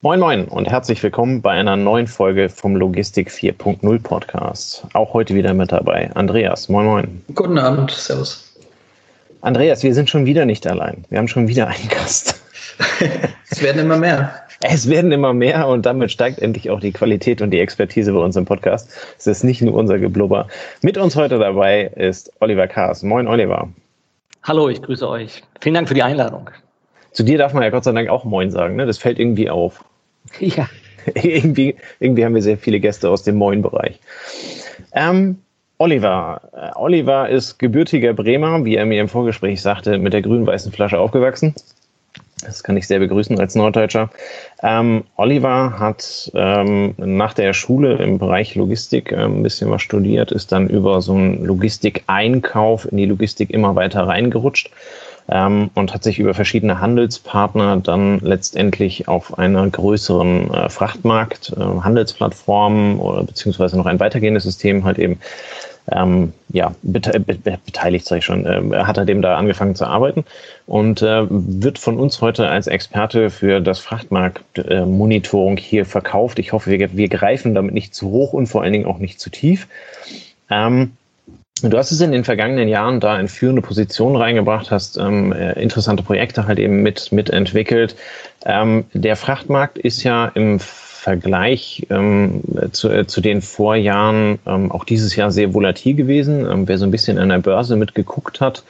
Moin Moin und herzlich willkommen bei einer neuen Folge vom Logistik 4.0 Podcast. Auch heute wieder mit dabei Andreas. Moin Moin. Guten Abend, Servus. Andreas, wir sind schon wieder nicht allein. Wir haben schon wieder einen Gast. es werden immer mehr. Es werden immer mehr und damit steigt endlich auch die Qualität und die Expertise bei uns im Podcast. Es ist nicht nur unser Geblubber. Mit uns heute dabei ist Oliver Kaas. Moin Oliver. Hallo, ich grüße euch. Vielen Dank für die Einladung. Zu dir darf man ja Gott sei Dank auch Moin sagen, ne? Das fällt irgendwie auf. Ja. irgendwie, irgendwie haben wir sehr viele Gäste aus dem Moin-Bereich. Ähm, Oliver. Äh, Oliver ist gebürtiger Bremer, wie er mir im Vorgespräch sagte, mit der grün-weißen Flasche aufgewachsen. Das kann ich sehr begrüßen als Norddeutscher. Ähm, Oliver hat ähm, nach der Schule im Bereich Logistik ähm, ein bisschen was studiert, ist dann über so einen Logistikeinkauf in die Logistik immer weiter reingerutscht ähm, und hat sich über verschiedene Handelspartner dann letztendlich auf einer größeren äh, Frachtmarkt, äh, Handelsplattform oder beziehungsweise noch ein weitergehendes System halt eben ähm, ja, bete be beteiligt, sage ich schon, äh, hat er dem da angefangen zu arbeiten und äh, wird von uns heute als Experte für das Frachtmarktmonitoring äh, hier verkauft. Ich hoffe, wir, wir greifen damit nicht zu hoch und vor allen Dingen auch nicht zu tief. Ähm, Du hast es in den vergangenen Jahren da in führende Positionen reingebracht, hast ähm, äh, interessante Projekte halt eben mit mitentwickelt. Ähm, der Frachtmarkt ist ja im Vergleich ähm, zu, äh, zu den Vorjahren ähm, auch dieses Jahr sehr volatil gewesen. Ähm, wer so ein bisschen an der Börse mitgeguckt hat,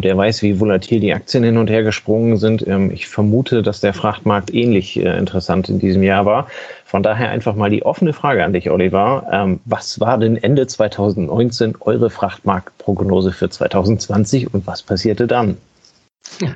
der weiß, wie volatil die Aktien hin und her gesprungen sind. Ähm, ich vermute, dass der Frachtmarkt ähnlich äh, interessant in diesem Jahr war. Von daher einfach mal die offene Frage an dich, Oliver. Ähm, was war denn Ende 2019 eure Frachtmarktprognose für 2020 und was passierte dann?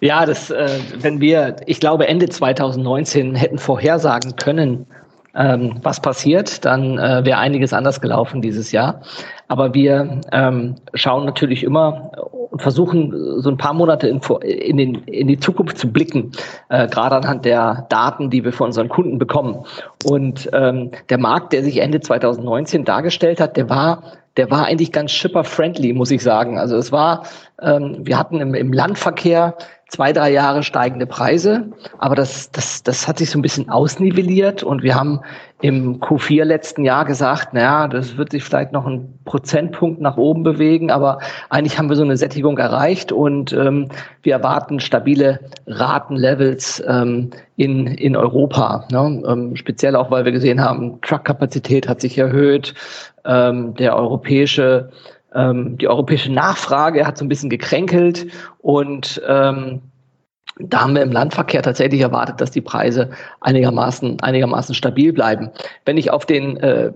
Ja, das, äh, wenn wir, ich glaube, Ende 2019 hätten vorhersagen können, ähm, was passiert, dann äh, wäre einiges anders gelaufen dieses Jahr. Aber wir ähm, schauen natürlich immer und versuchen so ein paar Monate in, in, den, in die Zukunft zu blicken, äh, gerade anhand der Daten, die wir von unseren Kunden bekommen. Und ähm, der Markt, der sich Ende 2019 dargestellt hat, der war der war eigentlich ganz shipper-friendly, muss ich sagen. Also es war, ähm, wir hatten im, im Landverkehr zwei, drei Jahre steigende Preise, aber das, das, das hat sich so ein bisschen ausnivelliert und wir haben im Q4 letzten Jahr gesagt, naja, das wird sich vielleicht noch ein Prozentpunkt nach oben bewegen, aber eigentlich haben wir so eine Sättigung erreicht und ähm, wir erwarten stabile Ratenlevels ähm, in, in Europa. Ne? Ähm, speziell auch, weil wir gesehen haben, Truckkapazität hat sich erhöht, ähm, der europäische ähm, die europäische Nachfrage hat so ein bisschen gekränkelt und ähm, da haben wir im Landverkehr tatsächlich erwartet, dass die Preise einigermaßen, einigermaßen stabil bleiben. Wenn ich auf den äh,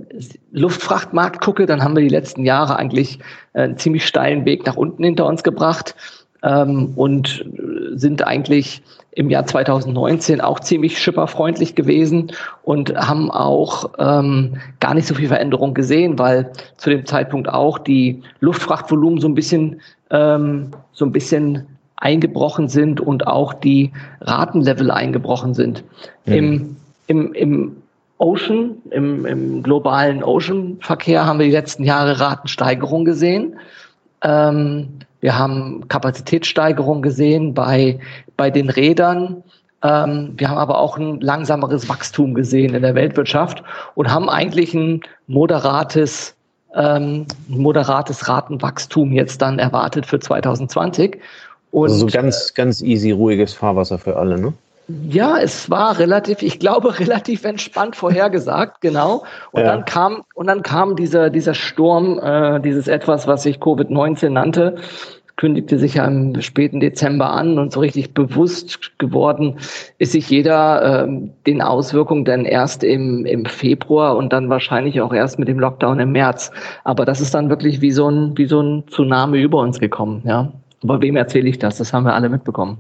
Luftfrachtmarkt gucke, dann haben wir die letzten Jahre eigentlich äh, einen ziemlich steilen Weg nach unten hinter uns gebracht ähm, und sind eigentlich im Jahr 2019 auch ziemlich schipperfreundlich gewesen und haben auch ähm, gar nicht so viel Veränderung gesehen, weil zu dem Zeitpunkt auch die Luftfrachtvolumen so ein bisschen ähm, so ein bisschen eingebrochen sind und auch die Ratenlevel eingebrochen sind. Mhm. Im, im, Im Ocean, im, im globalen Ocean-Verkehr haben wir die letzten Jahre Ratensteigerung gesehen. Ähm, wir haben Kapazitätssteigerung gesehen bei, bei den Rädern. Ähm, wir haben aber auch ein langsameres Wachstum gesehen in der Weltwirtschaft und haben eigentlich ein moderates, ähm, moderates Ratenwachstum jetzt dann erwartet für 2020. Und, also so ganz, ganz easy, ruhiges Fahrwasser für alle, ne? Ja, es war relativ, ich glaube, relativ entspannt vorhergesagt, genau. Und ja. dann kam, und dann kam dieser, dieser Sturm, äh, dieses etwas, was sich Covid-19 nannte, kündigte sich ja im späten Dezember an und so richtig bewusst geworden ist sich jeder ähm, den Auswirkungen dann erst im, im Februar und dann wahrscheinlich auch erst mit dem Lockdown im März. Aber das ist dann wirklich wie so ein, wie so ein Tsunami über uns gekommen, ja. Aber wem erzähle ich das? Das haben wir alle mitbekommen.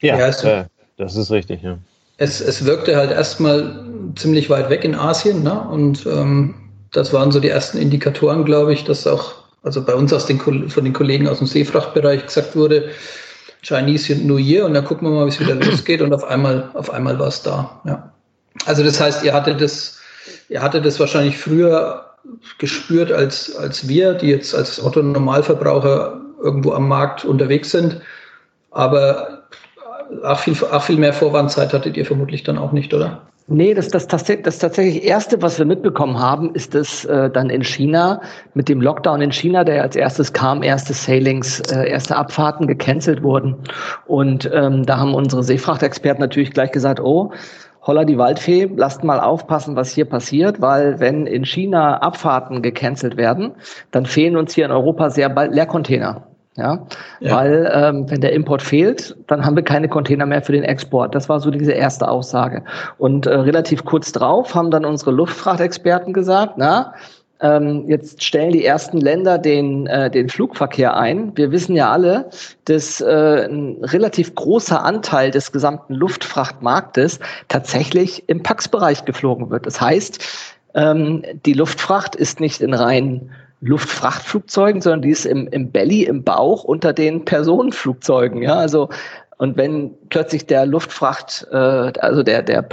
Ja, ja äh, das ist richtig, ja. Es, es wirkte halt erstmal ziemlich weit weg in Asien, ne? Und ähm, das waren so die ersten Indikatoren, glaube ich, dass auch, also bei uns aus den, von den Kollegen aus dem Seefrachtbereich gesagt wurde, Chinese New Year und dann gucken wir mal, wie es wieder losgeht und auf einmal, auf einmal war es da. Ja. Also das heißt, ihr hattet das, ihr hattet das wahrscheinlich früher gespürt als, als wir, die jetzt als Otto Normalverbraucher irgendwo am Markt unterwegs sind. Aber ach viel, ach viel mehr Vorwarnzeit hattet ihr vermutlich dann auch nicht, oder? Nee, das, das, das, das tatsächlich Erste, was wir mitbekommen haben, ist, dass äh, dann in China mit dem Lockdown in China, der als erstes kam, erste Sailings, äh, erste Abfahrten gecancelt wurden. Und ähm, da haben unsere Seefrachtexperten natürlich gleich gesagt, oh, holla die Waldfee, lasst mal aufpassen, was hier passiert, weil wenn in China Abfahrten gecancelt werden, dann fehlen uns hier in Europa sehr bald Leercontainer. Ja, ja. weil ähm, wenn der Import fehlt, dann haben wir keine Container mehr für den Export. Das war so diese erste Aussage. Und äh, relativ kurz drauf haben dann unsere Luftfrachtexperten gesagt, na, ähm, jetzt stellen die ersten Länder den, äh, den Flugverkehr ein. Wir wissen ja alle, dass äh, ein relativ großer Anteil des gesamten Luftfrachtmarktes tatsächlich im Pax-Bereich geflogen wird. Das heißt, ähm, die Luftfracht ist nicht in rein Luftfrachtflugzeugen, sondern die ist im, im Belly, im Bauch unter den Personenflugzeugen. Ja, also und wenn plötzlich der Luftfracht, äh, also der, der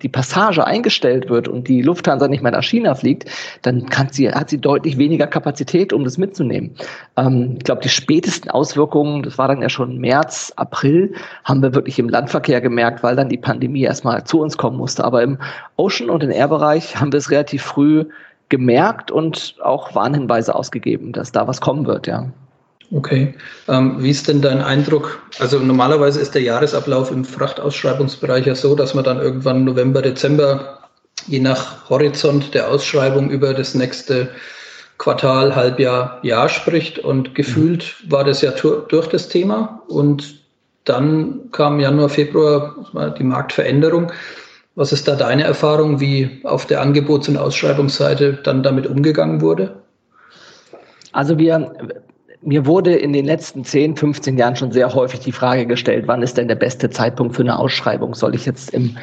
die Passage eingestellt wird und die Lufthansa nicht mehr nach China fliegt, dann kann sie, hat sie deutlich weniger Kapazität, um das mitzunehmen. Ähm, ich glaube, die spätesten Auswirkungen, das war dann ja schon März, April, haben wir wirklich im Landverkehr gemerkt, weil dann die Pandemie erstmal zu uns kommen musste. Aber im Ocean- und im Air-Bereich haben wir es relativ früh gemerkt und auch Warnhinweise ausgegeben, dass da was kommen wird, ja. Okay. Ähm, wie ist denn dein Eindruck? Also normalerweise ist der Jahresablauf im Frachtausschreibungsbereich ja so, dass man dann irgendwann November, Dezember, je nach Horizont der Ausschreibung über das nächste Quartal, Halbjahr, Jahr spricht. Und gefühlt war das ja durch das Thema. Und dann kam Januar, Februar die Marktveränderung. Was ist da deine Erfahrung, wie auf der Angebots- und Ausschreibungsseite dann damit umgegangen wurde? Also wir, mir wurde in den letzten 10, 15 Jahren schon sehr häufig die Frage gestellt, wann ist denn der beste Zeitpunkt für eine Ausschreibung? Soll ich jetzt im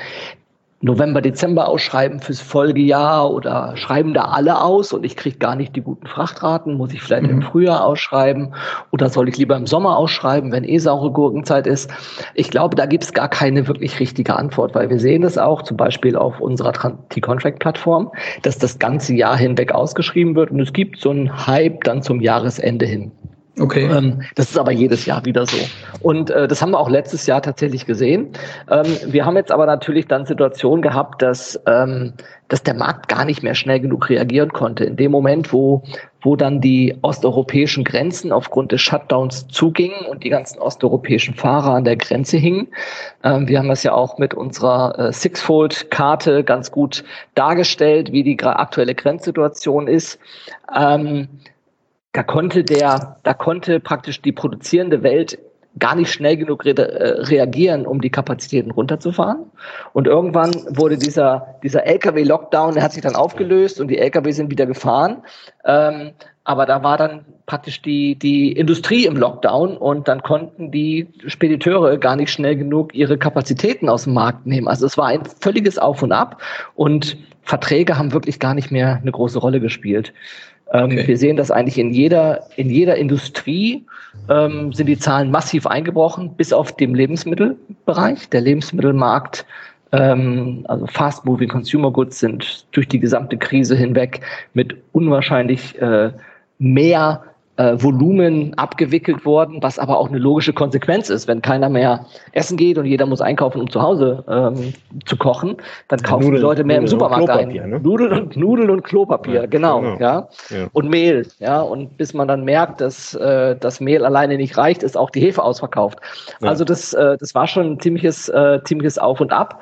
November, Dezember ausschreiben fürs Folgejahr oder schreiben da alle aus und ich kriege gar nicht die guten Frachtraten? Muss ich vielleicht mhm. im Frühjahr ausschreiben oder soll ich lieber im Sommer ausschreiben, wenn eh saure Gurkenzeit ist? Ich glaube, da gibt es gar keine wirklich richtige Antwort, weil wir sehen es auch zum Beispiel auf unserer T-Contract-Plattform, dass das ganze Jahr hinweg ausgeschrieben wird und es gibt so einen Hype dann zum Jahresende hin. Okay. Ähm, das ist aber jedes Jahr wieder so. Und äh, das haben wir auch letztes Jahr tatsächlich gesehen. Ähm, wir haben jetzt aber natürlich dann Situationen gehabt, dass, ähm, dass der Markt gar nicht mehr schnell genug reagieren konnte. In dem Moment, wo, wo dann die osteuropäischen Grenzen aufgrund des Shutdowns zugingen und die ganzen osteuropäischen Fahrer an der Grenze hingen. Ähm, wir haben das ja auch mit unserer äh, Sixfold-Karte ganz gut dargestellt, wie die aktuelle Grenzsituation ist. Ähm, da konnte der, da konnte praktisch die produzierende Welt gar nicht schnell genug re äh, reagieren, um die Kapazitäten runterzufahren. Und irgendwann wurde dieser, dieser LKW-Lockdown, der hat sich dann aufgelöst und die LKW sind wieder gefahren. Ähm, aber da war dann praktisch die, die Industrie im Lockdown und dann konnten die Spediteure gar nicht schnell genug ihre Kapazitäten aus dem Markt nehmen. Also es war ein völliges Auf und Ab und Verträge haben wirklich gar nicht mehr eine große Rolle gespielt. Ähm, okay. Wir sehen das eigentlich in jeder, in jeder Industrie ähm, sind die Zahlen massiv eingebrochen, bis auf dem Lebensmittelbereich. Der Lebensmittelmarkt, ähm, also Fast Moving Consumer Goods sind durch die gesamte Krise hinweg mit unwahrscheinlich äh, mehr äh, Volumen abgewickelt worden, was aber auch eine logische Konsequenz ist. Wenn keiner mehr essen geht und jeder muss einkaufen, um zu Hause ähm, zu kochen, dann kaufen Nudeln, die Leute mehr Nudeln im Supermarkt ein. Ne? Nudeln, und, Nudeln und Klopapier, ja, genau. genau. Ja? ja? Und Mehl. Ja? Und bis man dann merkt, dass äh, das Mehl alleine nicht reicht, ist auch die Hefe ausverkauft. Ja. Also das, äh, das war schon ein ziemliches, äh, ziemliches Auf und Ab.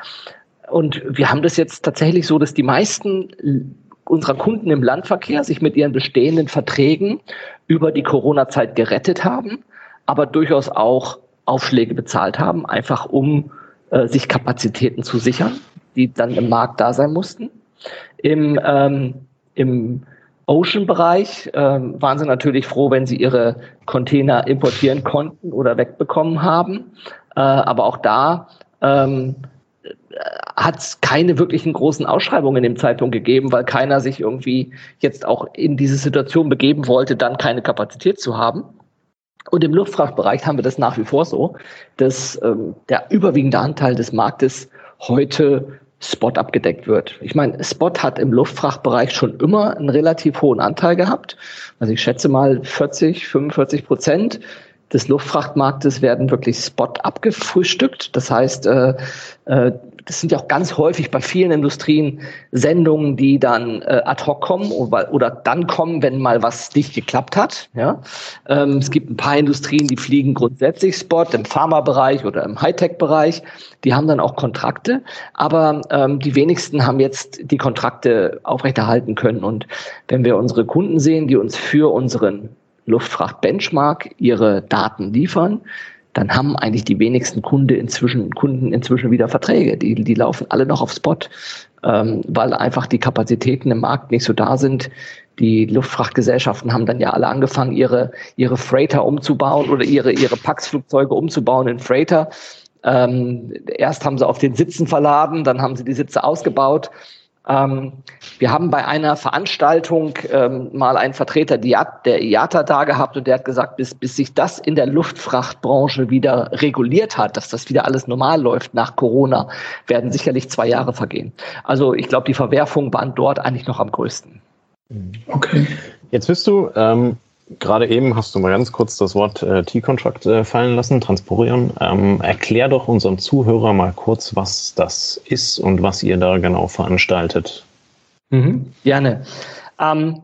Und wir haben das jetzt tatsächlich so, dass die meisten unserer Kunden im Landverkehr sich mit ihren bestehenden Verträgen über die Corona-Zeit gerettet haben, aber durchaus auch Aufschläge bezahlt haben, einfach um äh, sich Kapazitäten zu sichern, die dann im Markt da sein mussten. Im, ähm, im Ocean-Bereich ähm, waren sie natürlich froh, wenn sie ihre Container importieren konnten oder wegbekommen haben. Äh, aber auch da ähm, hat es keine wirklichen großen Ausschreibungen in dem Zeitpunkt gegeben, weil keiner sich irgendwie jetzt auch in diese Situation begeben wollte, dann keine Kapazität zu haben. Und im Luftfrachtbereich haben wir das nach wie vor so, dass ähm, der überwiegende Anteil des Marktes heute Spot abgedeckt wird. Ich meine, Spot hat im Luftfrachtbereich schon immer einen relativ hohen Anteil gehabt. Also ich schätze mal 40, 45 Prozent des Luftfrachtmarktes werden wirklich Spot abgefrühstückt. Das heißt, äh, äh, das sind ja auch ganz häufig bei vielen Industrien Sendungen, die dann äh, ad hoc kommen oder, oder dann kommen, wenn mal was nicht geklappt hat. Ja? Ähm, es gibt ein paar Industrien, die fliegen grundsätzlich Spot im Pharmabereich oder im Hightech-Bereich. Die haben dann auch Kontrakte, aber ähm, die wenigsten haben jetzt die Kontrakte aufrechterhalten können. Und wenn wir unsere Kunden sehen, die uns für unseren Luftfracht-Benchmark ihre Daten liefern, dann haben eigentlich die wenigsten Kunde inzwischen, Kunden inzwischen wieder Verträge. Die, die laufen alle noch auf Spot, ähm, weil einfach die Kapazitäten im Markt nicht so da sind. Die Luftfrachtgesellschaften haben dann ja alle angefangen, ihre, ihre Freighter umzubauen oder ihre, ihre Pax-Flugzeuge umzubauen in Freighter. Ähm, erst haben sie auf den Sitzen verladen, dann haben sie die Sitze ausgebaut ähm, wir haben bei einer Veranstaltung ähm, mal einen Vertreter der IATA da gehabt und der hat gesagt, bis, bis sich das in der Luftfrachtbranche wieder reguliert hat, dass das wieder alles normal läuft nach Corona, werden sicherlich zwei Jahre vergehen. Also ich glaube, die Verwerfungen waren dort eigentlich noch am größten. Okay. Jetzt bist du ähm, gerade eben hast du mal ganz kurz das Wort äh, T-Contract äh, fallen lassen, Transporion. Ähm, erklär doch unserem Zuhörer mal kurz, was das ist und was ihr da genau veranstaltet. Mhm, gerne. Ähm,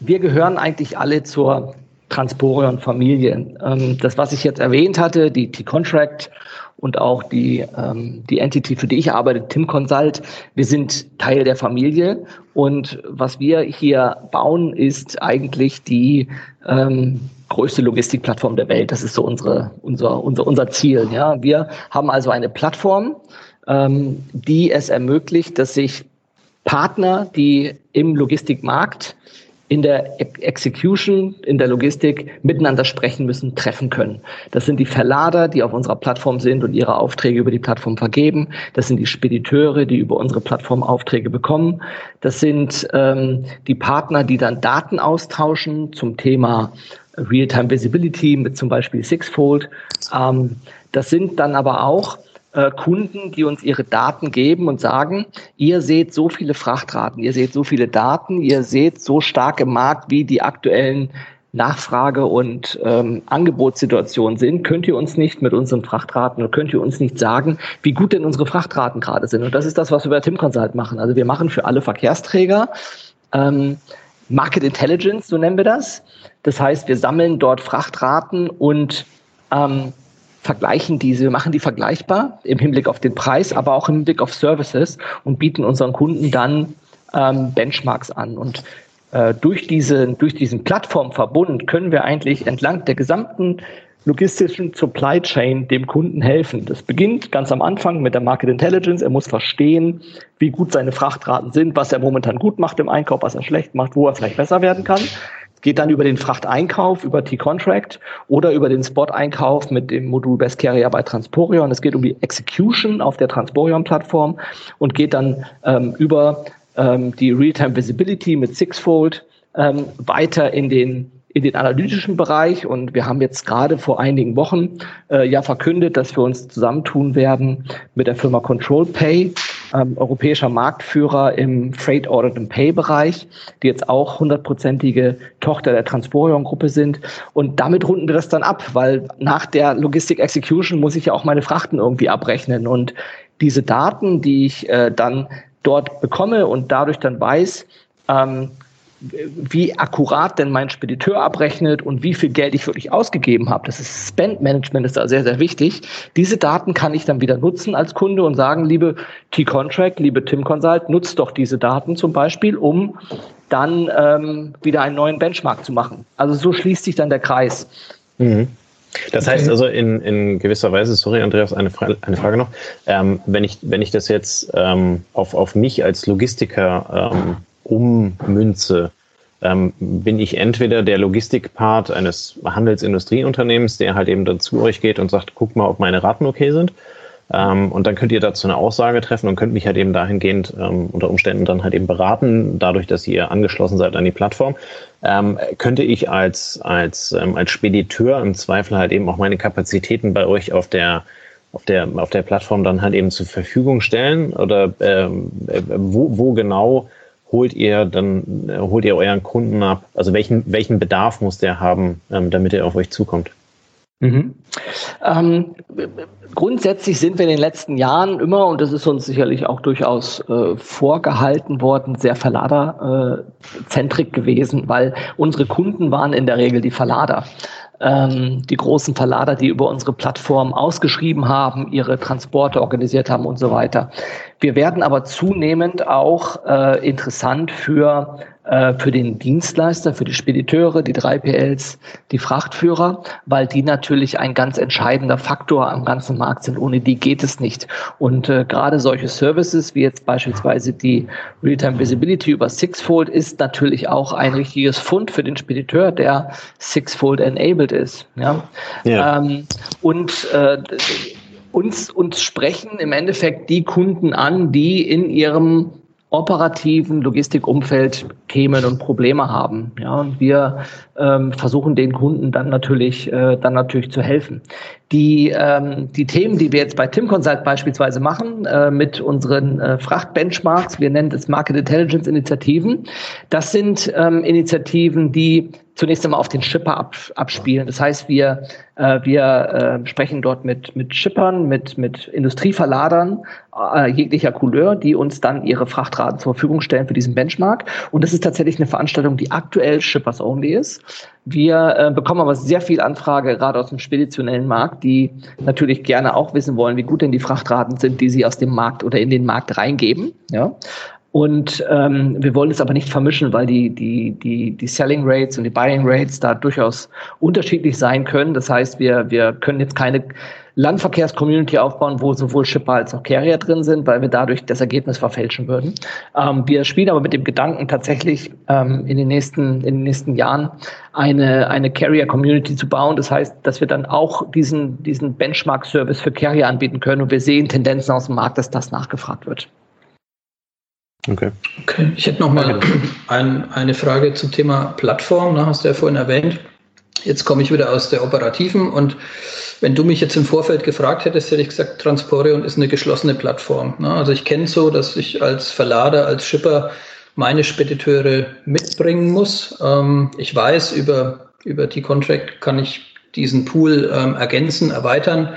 wir gehören eigentlich alle zur Transporion-Familie. Ähm, das, was ich jetzt erwähnt hatte, die T-Contract und auch die, ähm, die Entity, für die ich arbeite, Tim Consult. Wir sind Teil der Familie und was wir hier bauen, ist eigentlich die ähm, größte Logistikplattform der Welt. Das ist so unsere, unser, unser, unser Ziel. Ja, wir haben also eine Plattform, ähm, die es ermöglicht, dass sich Partner, die im Logistikmarkt in der Execution, in der Logistik miteinander sprechen müssen, treffen können. Das sind die Verlader, die auf unserer Plattform sind und ihre Aufträge über die Plattform vergeben. Das sind die Spediteure, die über unsere Plattform Aufträge bekommen. Das sind ähm, die Partner, die dann Daten austauschen zum Thema Real-Time Visibility mit zum Beispiel Sixfold. Ähm, das sind dann aber auch äh, Kunden, die uns ihre Daten geben und sagen, ihr seht so viele Frachtraten, ihr seht so viele Daten, ihr seht so stark im Markt, wie die aktuellen Nachfrage- und ähm, Angebotssituationen sind, könnt ihr uns nicht mit unseren Frachtraten oder könnt ihr uns nicht sagen, wie gut denn unsere Frachtraten gerade sind. Und das ist das, was wir bei Tim Consult machen. Also wir machen für alle Verkehrsträger ähm, Market Intelligence, so nennen wir das. Das heißt, wir sammeln dort Frachtraten und ähm, vergleichen diese, machen die vergleichbar im Hinblick auf den Preis, aber auch im Hinblick auf Services und bieten unseren Kunden dann ähm, Benchmarks an. Und äh, durch, diese, durch diesen Plattformverbund können wir eigentlich entlang der gesamten logistischen Supply Chain dem Kunden helfen. Das beginnt ganz am Anfang mit der Market Intelligence. Er muss verstehen, wie gut seine Frachtraten sind, was er momentan gut macht im Einkauf, was er schlecht macht, wo er vielleicht besser werden kann geht dann über den Frachteinkauf, über T-Contract oder über den Spot-Einkauf mit dem Modul Best Carrier bei Transporion. Es geht um die Execution auf der Transporion-Plattform und geht dann ähm, über ähm, die Real-Time Visibility mit Sixfold ähm, weiter in den in den analytischen Bereich. Und wir haben jetzt gerade vor einigen Wochen äh, ja verkündet, dass wir uns zusammentun werden mit der Firma Control Pay, ähm, europäischer Marktführer im Freight Audit and Pay Bereich, die jetzt auch hundertprozentige Tochter der Transporion Gruppe sind. Und damit runden wir das dann ab, weil nach der Logistic Execution muss ich ja auch meine Frachten irgendwie abrechnen. Und diese Daten, die ich äh, dann dort bekomme und dadurch dann weiß, ähm, wie akkurat denn mein Spediteur abrechnet und wie viel Geld ich wirklich ausgegeben habe. Das ist Spend Management ist da sehr, sehr wichtig. Diese Daten kann ich dann wieder nutzen als Kunde und sagen, liebe T-Contract, liebe Tim Consult, nutzt doch diese Daten zum Beispiel, um dann ähm, wieder einen neuen Benchmark zu machen. Also so schließt sich dann der Kreis. Mhm. Das heißt also in, in gewisser Weise, sorry Andreas, eine, Fra eine Frage noch, ähm, wenn, ich, wenn ich das jetzt ähm, auf, auf mich als Logistiker ähm, ummünze, ähm, bin ich entweder der Logistikpart eines Handelsindustrieunternehmens, der halt eben dann zu euch geht und sagt, guck mal, ob meine Raten okay sind. Ähm, und dann könnt ihr dazu eine Aussage treffen und könnt mich halt eben dahingehend ähm, unter Umständen dann halt eben beraten, dadurch, dass ihr angeschlossen seid an die Plattform. Ähm, könnte ich als, als, ähm, als Spediteur im Zweifel halt eben auch meine Kapazitäten bei euch auf der auf der, auf der Plattform dann halt eben zur Verfügung stellen? Oder ähm, äh, wo, wo genau holt ihr dann, äh, holt ihr euren Kunden ab? Also welchen, welchen Bedarf muss der haben, ähm, damit er auf euch zukommt? Mhm. Ähm, grundsätzlich sind wir in den letzten Jahren immer, und das ist uns sicherlich auch durchaus äh, vorgehalten worden, sehr Verladerzentrik äh, gewesen, weil unsere Kunden waren in der Regel die Verlader ähm, die großen Verlader, die über unsere Plattform ausgeschrieben haben, ihre Transporte organisiert haben und so weiter. Wir werden aber zunehmend auch äh, interessant für äh, für den Dienstleister, für die Spediteure, die 3PLs, die Frachtführer, weil die natürlich ein ganz entscheidender Faktor am ganzen Markt sind. Ohne die geht es nicht. Und äh, gerade solche Services wie jetzt beispielsweise die Realtime Visibility über Sixfold ist natürlich auch ein richtiges Fund für den Spediteur, der Sixfold enabled ist. Ja. ja. Ähm, und äh, uns, uns sprechen im Endeffekt die Kunden an, die in ihrem operativen Logistikumfeld Themen und Probleme haben. Ja, und wir ähm, versuchen den Kunden dann natürlich, äh, dann natürlich zu helfen. Die, ähm, die Themen, die wir jetzt bei Tim Consult beispielsweise machen, äh, mit unseren äh, Frachtbenchmarks, wir nennen das Market Intelligence Initiativen, das sind ähm, Initiativen, die zunächst einmal auf den Shipper ab, abspielen. Das heißt, wir, äh, wir äh, sprechen dort mit, mit Shippern, mit, mit Industrieverladern äh, jeglicher Couleur, die uns dann ihre Frachtraten zur Verfügung stellen für diesen Benchmark. Und das ist tatsächlich eine Veranstaltung, die aktuell Shippers Only ist. Wir äh, bekommen aber sehr viel Anfrage, gerade aus dem speditionellen Markt, die natürlich gerne auch wissen wollen, wie gut denn die Frachtraten sind, die sie aus dem Markt oder in den Markt reingeben. Ja? Und ähm, wir wollen es aber nicht vermischen, weil die, die, die, die Selling Rates und die Buying Rates da durchaus unterschiedlich sein können. Das heißt, wir, wir können jetzt keine Landverkehrs-Community aufbauen, wo sowohl Shipper als auch Carrier drin sind, weil wir dadurch das Ergebnis verfälschen würden. Ähm, wir spielen aber mit dem Gedanken tatsächlich ähm, in den nächsten in den nächsten Jahren eine eine Carrier-Community zu bauen. Das heißt, dass wir dann auch diesen diesen Benchmark-Service für Carrier anbieten können und wir sehen Tendenzen aus dem Markt, dass das nachgefragt wird. Okay. okay. Ich hätte noch mal ein, eine Frage zum Thema Plattform. Ne, hast du ja vorhin erwähnt. Jetzt komme ich wieder aus der operativen und wenn du mich jetzt im Vorfeld gefragt hättest, hätte ich gesagt, Transporion ist eine geschlossene Plattform. Ne? Also ich kenne so, dass ich als Verlader, als Shipper meine Spediteure mitbringen muss. Ähm, ich weiß, über, über die Contract kann ich diesen Pool ähm, ergänzen, erweitern.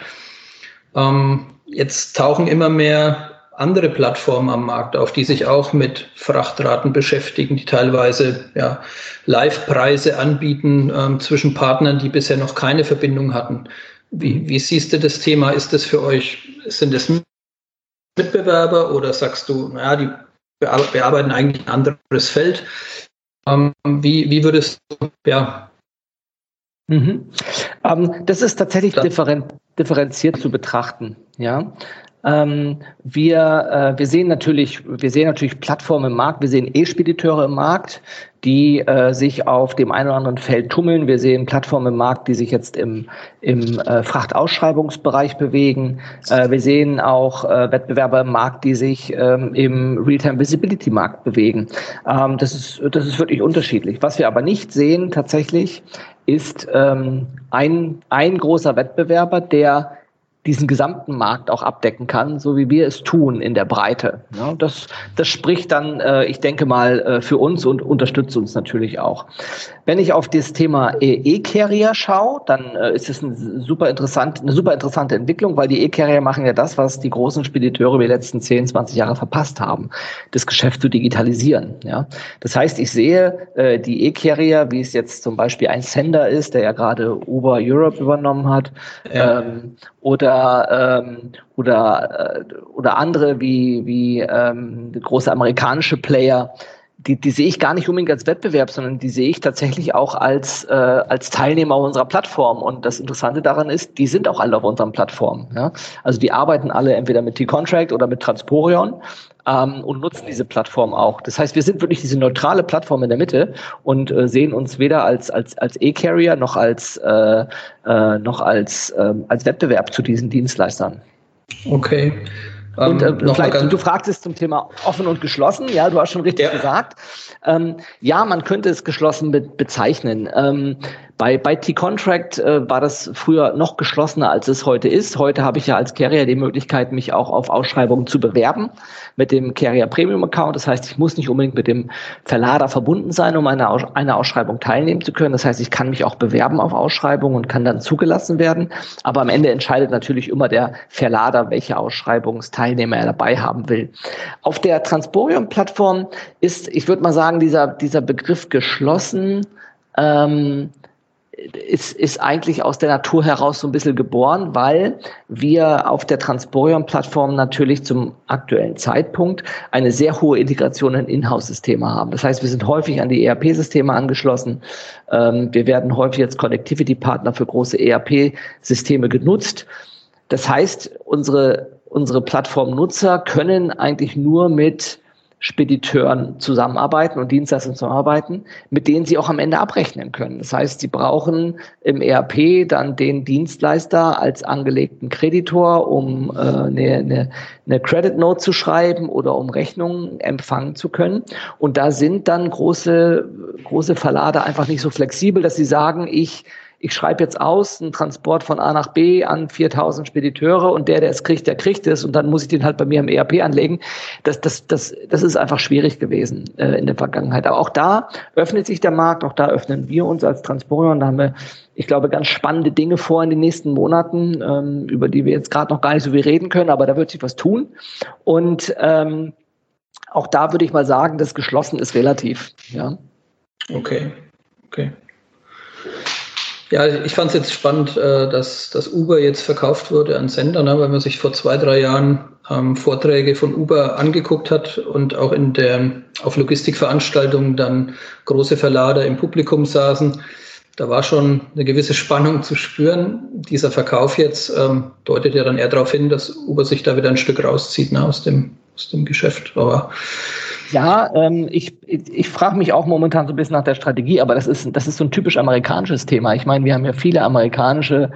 Ähm, jetzt tauchen immer mehr andere Plattformen am Markt auf, die sich auch mit Frachtraten beschäftigen, die teilweise ja, Live-Preise anbieten ähm, zwischen Partnern, die bisher noch keine Verbindung hatten. Wie, wie siehst du das Thema? Ist das für euch, sind das Mitbewerber oder sagst du, naja, die bearbeiten eigentlich ein anderes Feld? Ähm, wie, wie würdest du, ja. Mhm. Ähm, das ist tatsächlich differen differenziert zu betrachten. Ja, ähm, wir, äh, wir sehen natürlich, wir sehen natürlich Plattformen im Markt, wir sehen E-Spediteure im Markt, die äh, sich auf dem einen oder anderen Feld tummeln. Wir sehen Plattformen im Markt, die sich jetzt im, im äh, Frachtausschreibungsbereich bewegen. Äh, wir sehen auch äh, Wettbewerber im Markt, die sich ähm, im Realtime Visibility Markt bewegen. Ähm, das ist, das ist wirklich unterschiedlich. Was wir aber nicht sehen tatsächlich, ist ähm, ein, ein großer Wettbewerber, der diesen gesamten Markt auch abdecken kann, so wie wir es tun in der Breite. Ja, das, das spricht dann, äh, ich denke mal, äh, für uns und unterstützt uns natürlich auch. Wenn ich auf das Thema E-Carrier schaue, dann äh, ist es ein super interessant, eine super interessante Entwicklung, weil die E-Carrier machen ja das, was die großen Spediteure über die letzten 10, 20 Jahre verpasst haben, das Geschäft zu digitalisieren. Ja, das heißt, ich sehe äh, die E-Carrier, wie es jetzt zum Beispiel ein Sender ist, der ja gerade Uber Europe übernommen hat, ja. ähm, oder ähm, oder äh, oder andere wie wie ähm, große amerikanische Player, die, die sehe ich gar nicht unbedingt als Wettbewerb, sondern die sehe ich tatsächlich auch als, äh, als Teilnehmer unserer Plattform. Und das Interessante daran ist, die sind auch alle auf unseren Plattformen. Ja? Also die arbeiten alle entweder mit T-Contract oder mit Transporion ähm, und nutzen diese Plattform auch. Das heißt, wir sind wirklich diese neutrale Plattform in der Mitte und äh, sehen uns weder als, als, als E-Carrier noch als, äh, äh, noch als, äh, als Wettbewerb zu diesen Dienstleistern. Okay. Und äh, ähm, vielleicht, du, du fragtest zum Thema offen und geschlossen. Ja, du hast schon richtig ja. gesagt. Ähm, ja, man könnte es geschlossen be bezeichnen. Ähm, Bei, bei T-Contract äh, war das früher noch geschlossener, als es heute ist. Heute habe ich ja als Carrier die Möglichkeit, mich auch auf Ausschreibungen zu bewerben mit dem Carrier Premium Account. Das heißt, ich muss nicht unbedingt mit dem Verlader verbunden sein, um eine, Aus eine Ausschreibung teilnehmen zu können. Das heißt, ich kann mich auch bewerben auf Ausschreibungen und kann dann zugelassen werden. Aber am Ende entscheidet natürlich immer der Verlader, welche Ausschreibungsteilnehmer er dabei haben will. Auf der Transporium-Plattform ist, ich würde mal sagen, dieser, dieser Begriff geschlossen ähm, ist, ist eigentlich aus der Natur heraus so ein bisschen geboren, weil wir auf der Transporium-Plattform natürlich zum aktuellen Zeitpunkt eine sehr hohe Integration in Inhouse-Systeme haben. Das heißt, wir sind häufig an die ERP-Systeme angeschlossen. Ähm, wir werden häufig als Connectivity-Partner für große ERP-Systeme genutzt. Das heißt, unsere, unsere Plattform-Nutzer können eigentlich nur mit Spediteuren zusammenarbeiten und Dienstleistern zusammenarbeiten, mit denen sie auch am Ende abrechnen können. Das heißt, sie brauchen im ERP dann den Dienstleister als angelegten Kreditor, um äh, eine, eine, eine Credit Note zu schreiben oder um Rechnungen empfangen zu können. Und da sind dann große, große Verlader einfach nicht so flexibel, dass sie sagen, ich ich schreibe jetzt aus, einen Transport von A nach B an 4000 Spediteure und der, der es kriegt, der kriegt es und dann muss ich den halt bei mir im ERP anlegen. Das, das, das, das ist einfach schwierig gewesen äh, in der Vergangenheit. Aber auch da öffnet sich der Markt, auch da öffnen wir uns als Transporion. Da haben wir, ich glaube, ganz spannende Dinge vor in den nächsten Monaten, ähm, über die wir jetzt gerade noch gar nicht so viel reden können, aber da wird sich was tun. Und ähm, auch da würde ich mal sagen, das geschlossen ist relativ. Ja. Okay, okay. Ja, ich fand es jetzt spannend, äh, dass, dass Uber jetzt verkauft wurde an Sender, ne, weil man sich vor zwei, drei Jahren ähm, Vorträge von Uber angeguckt hat und auch in der, auf Logistikveranstaltungen dann große Verlader im Publikum saßen. Da war schon eine gewisse Spannung zu spüren. Dieser Verkauf jetzt ähm, deutet ja dann eher darauf hin, dass Uber sich da wieder ein Stück rauszieht ne, aus, dem, aus dem Geschäft. Aber ja, ähm, ich, ich frage mich auch momentan so ein bisschen nach der Strategie, aber das ist, das ist so ein typisch amerikanisches Thema. Ich meine, wir haben ja viele amerikanische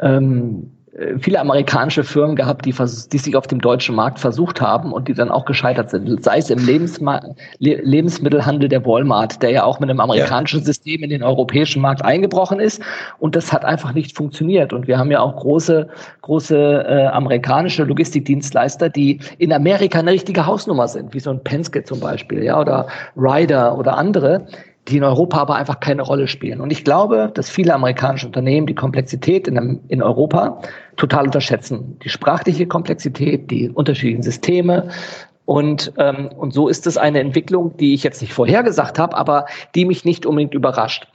ähm, äh, viele amerikanische Firmen gehabt, die, die sich auf dem deutschen Markt versucht haben und die dann auch gescheitert sind. Sei es im Lebensma Le Lebensmittelhandel der Walmart, der ja auch mit einem amerikanischen ja. System in den europäischen Markt eingebrochen ist. Und das hat einfach nicht funktioniert. Und wir haben ja auch große, große äh, amerikanische Logistikdienstleister, die in Amerika eine richtige Hausnummer sind, wie so ein Penske zum Beispiel, ja, oder Ryder oder andere die in Europa aber einfach keine Rolle spielen. Und ich glaube, dass viele amerikanische Unternehmen die Komplexität in, in Europa total unterschätzen. Die sprachliche Komplexität, die unterschiedlichen Systeme. Und, ähm, und so ist es eine Entwicklung, die ich jetzt nicht vorhergesagt habe, aber die mich nicht unbedingt überrascht.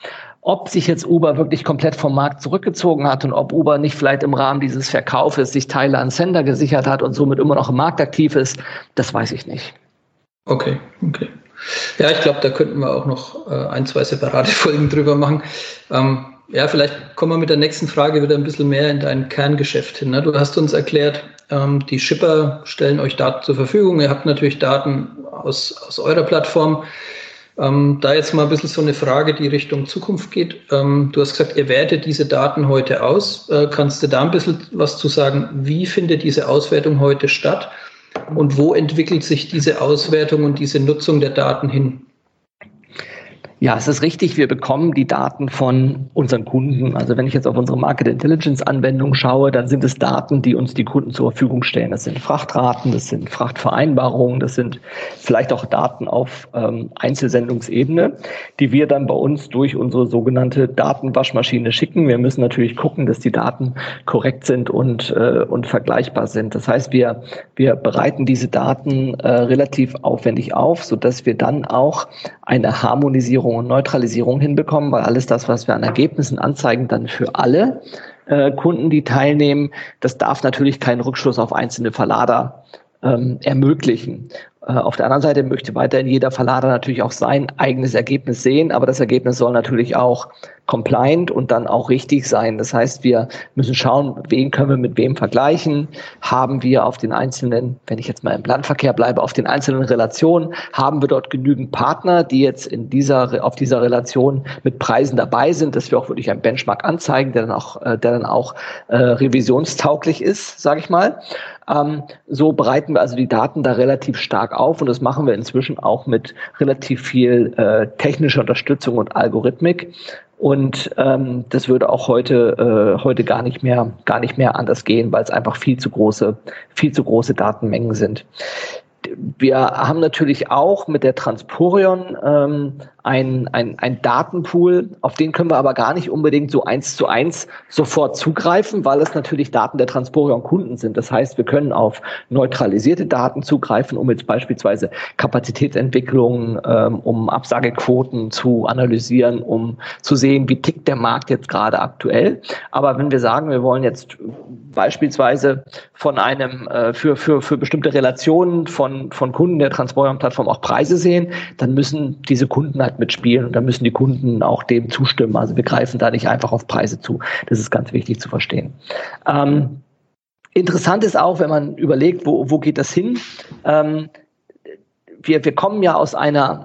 Ob sich jetzt Uber wirklich komplett vom Markt zurückgezogen hat und ob Uber nicht vielleicht im Rahmen dieses Verkaufes sich Teile an Sender gesichert hat und somit immer noch im Markt aktiv ist, das weiß ich nicht. Okay, okay. Ja, ich glaube, da könnten wir auch noch äh, ein, zwei separate Folgen drüber machen. Ähm, ja, vielleicht kommen wir mit der nächsten Frage wieder ein bisschen mehr in dein Kerngeschäft hin. Ne? Du hast uns erklärt, ähm, die Shipper stellen euch Daten zur Verfügung. Ihr habt natürlich Daten aus, aus eurer Plattform. Ähm, da jetzt mal ein bisschen so eine Frage, die Richtung Zukunft geht. Ähm, du hast gesagt, ihr wertet diese Daten heute aus. Äh, kannst du da ein bisschen was zu sagen? Wie findet diese Auswertung heute statt? Und wo entwickelt sich diese Auswertung und diese Nutzung der Daten hin? Ja, es ist richtig. Wir bekommen die Daten von unseren Kunden. Also wenn ich jetzt auf unsere Market Intelligence Anwendung schaue, dann sind es Daten, die uns die Kunden zur Verfügung stellen. Das sind Frachtraten, das sind Frachtvereinbarungen, das sind vielleicht auch Daten auf ähm, Einzelsendungsebene, die wir dann bei uns durch unsere sogenannte Datenwaschmaschine schicken. Wir müssen natürlich gucken, dass die Daten korrekt sind und, äh, und vergleichbar sind. Das heißt, wir, wir bereiten diese Daten äh, relativ aufwendig auf, sodass wir dann auch eine Harmonisierung Optimierung und Neutralisierung hinbekommen, weil alles das, was wir an Ergebnissen anzeigen, dann für alle äh, Kunden, die teilnehmen, das darf natürlich keinen Rückschluss auf einzelne Verlader ähm, ermöglichen. Äh, auf der anderen Seite möchte weiterhin jeder Verlader natürlich auch sein eigenes Ergebnis sehen, aber das Ergebnis soll natürlich auch compliant und dann auch richtig sein. Das heißt, wir müssen schauen, wen können wir mit wem vergleichen. Haben wir auf den einzelnen, wenn ich jetzt mal im Landverkehr bleibe, auf den einzelnen Relationen, haben wir dort genügend Partner, die jetzt in dieser, auf dieser Relation mit Preisen dabei sind, dass wir auch wirklich einen Benchmark anzeigen, der dann auch, äh, der dann auch äh, revisionstauglich ist, sage ich mal. Ähm, so bereiten wir also die Daten da relativ stark auf und das machen wir inzwischen auch mit relativ viel äh, technischer Unterstützung und Algorithmik Und ähm, das würde auch heute, äh, heute gar nicht mehr, gar nicht mehr anders gehen, weil es einfach viel zu große, viel zu große Datenmengen sind. Wir haben natürlich auch mit der Transporion ähm, ein, ein, ein Datenpool, auf den können wir aber gar nicht unbedingt so eins zu eins sofort zugreifen, weil es natürlich Daten der Transporion-Kunden sind. Das heißt, wir können auf neutralisierte Daten zugreifen, um jetzt beispielsweise Kapazitätsentwicklung, ähm, um Absagequoten zu analysieren, um zu sehen, wie tickt der Markt jetzt gerade aktuell. Aber wenn wir sagen, wir wollen jetzt beispielsweise von einem äh, für, für, für bestimmte Relationen von, von Kunden der Transporion-Plattform auch Preise sehen, dann müssen diese Kunden halt mitspielen und da müssen die Kunden auch dem zustimmen. Also wir greifen da nicht einfach auf Preise zu. Das ist ganz wichtig zu verstehen. Ähm, interessant ist auch, wenn man überlegt, wo, wo geht das hin? Ähm, wir, wir kommen ja aus einer,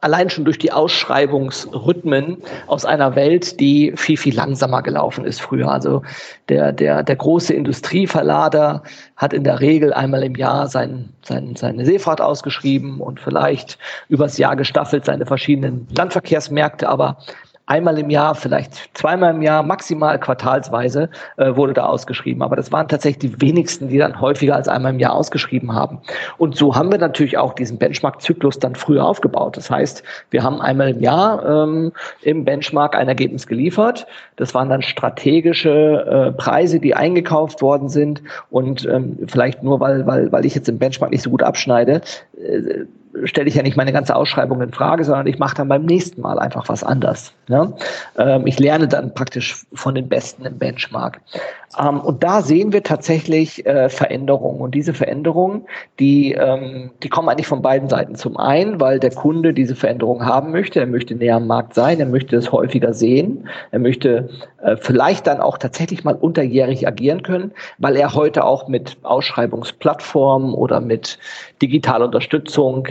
allein schon durch die Ausschreibungsrhythmen aus einer Welt, die viel, viel langsamer gelaufen ist früher. Also der, der, der große Industrieverlader hat in der Regel einmal im Jahr sein, sein, seine Seefahrt ausgeschrieben und vielleicht übers Jahr gestaffelt seine verschiedenen Landverkehrsmärkte, aber einmal im Jahr, vielleicht zweimal im Jahr, maximal quartalsweise äh, wurde da ausgeschrieben. Aber das waren tatsächlich die wenigsten, die dann häufiger als einmal im Jahr ausgeschrieben haben. Und so haben wir natürlich auch diesen Benchmark-Zyklus dann früher aufgebaut. Das heißt, wir haben einmal im Jahr ähm, im Benchmark ein Ergebnis geliefert. Das waren dann strategische äh, Preise, die eingekauft worden sind. Und ähm, vielleicht nur, weil, weil, weil ich jetzt im Benchmark nicht so gut abschneide, äh, stelle ich ja nicht meine ganze Ausschreibung in Frage, sondern ich mache dann beim nächsten Mal einfach was anders. Ne? Ähm, ich lerne dann praktisch von den Besten im Benchmark. Ähm, und da sehen wir tatsächlich äh, Veränderungen. Und diese Veränderungen, die, ähm, die kommen eigentlich von beiden Seiten. Zum einen, weil der Kunde diese Veränderung haben möchte. Er möchte näher am Markt sein. Er möchte es häufiger sehen. Er möchte äh, vielleicht dann auch tatsächlich mal unterjährig agieren können, weil er heute auch mit Ausschreibungsplattformen oder mit digitaler Unterstützung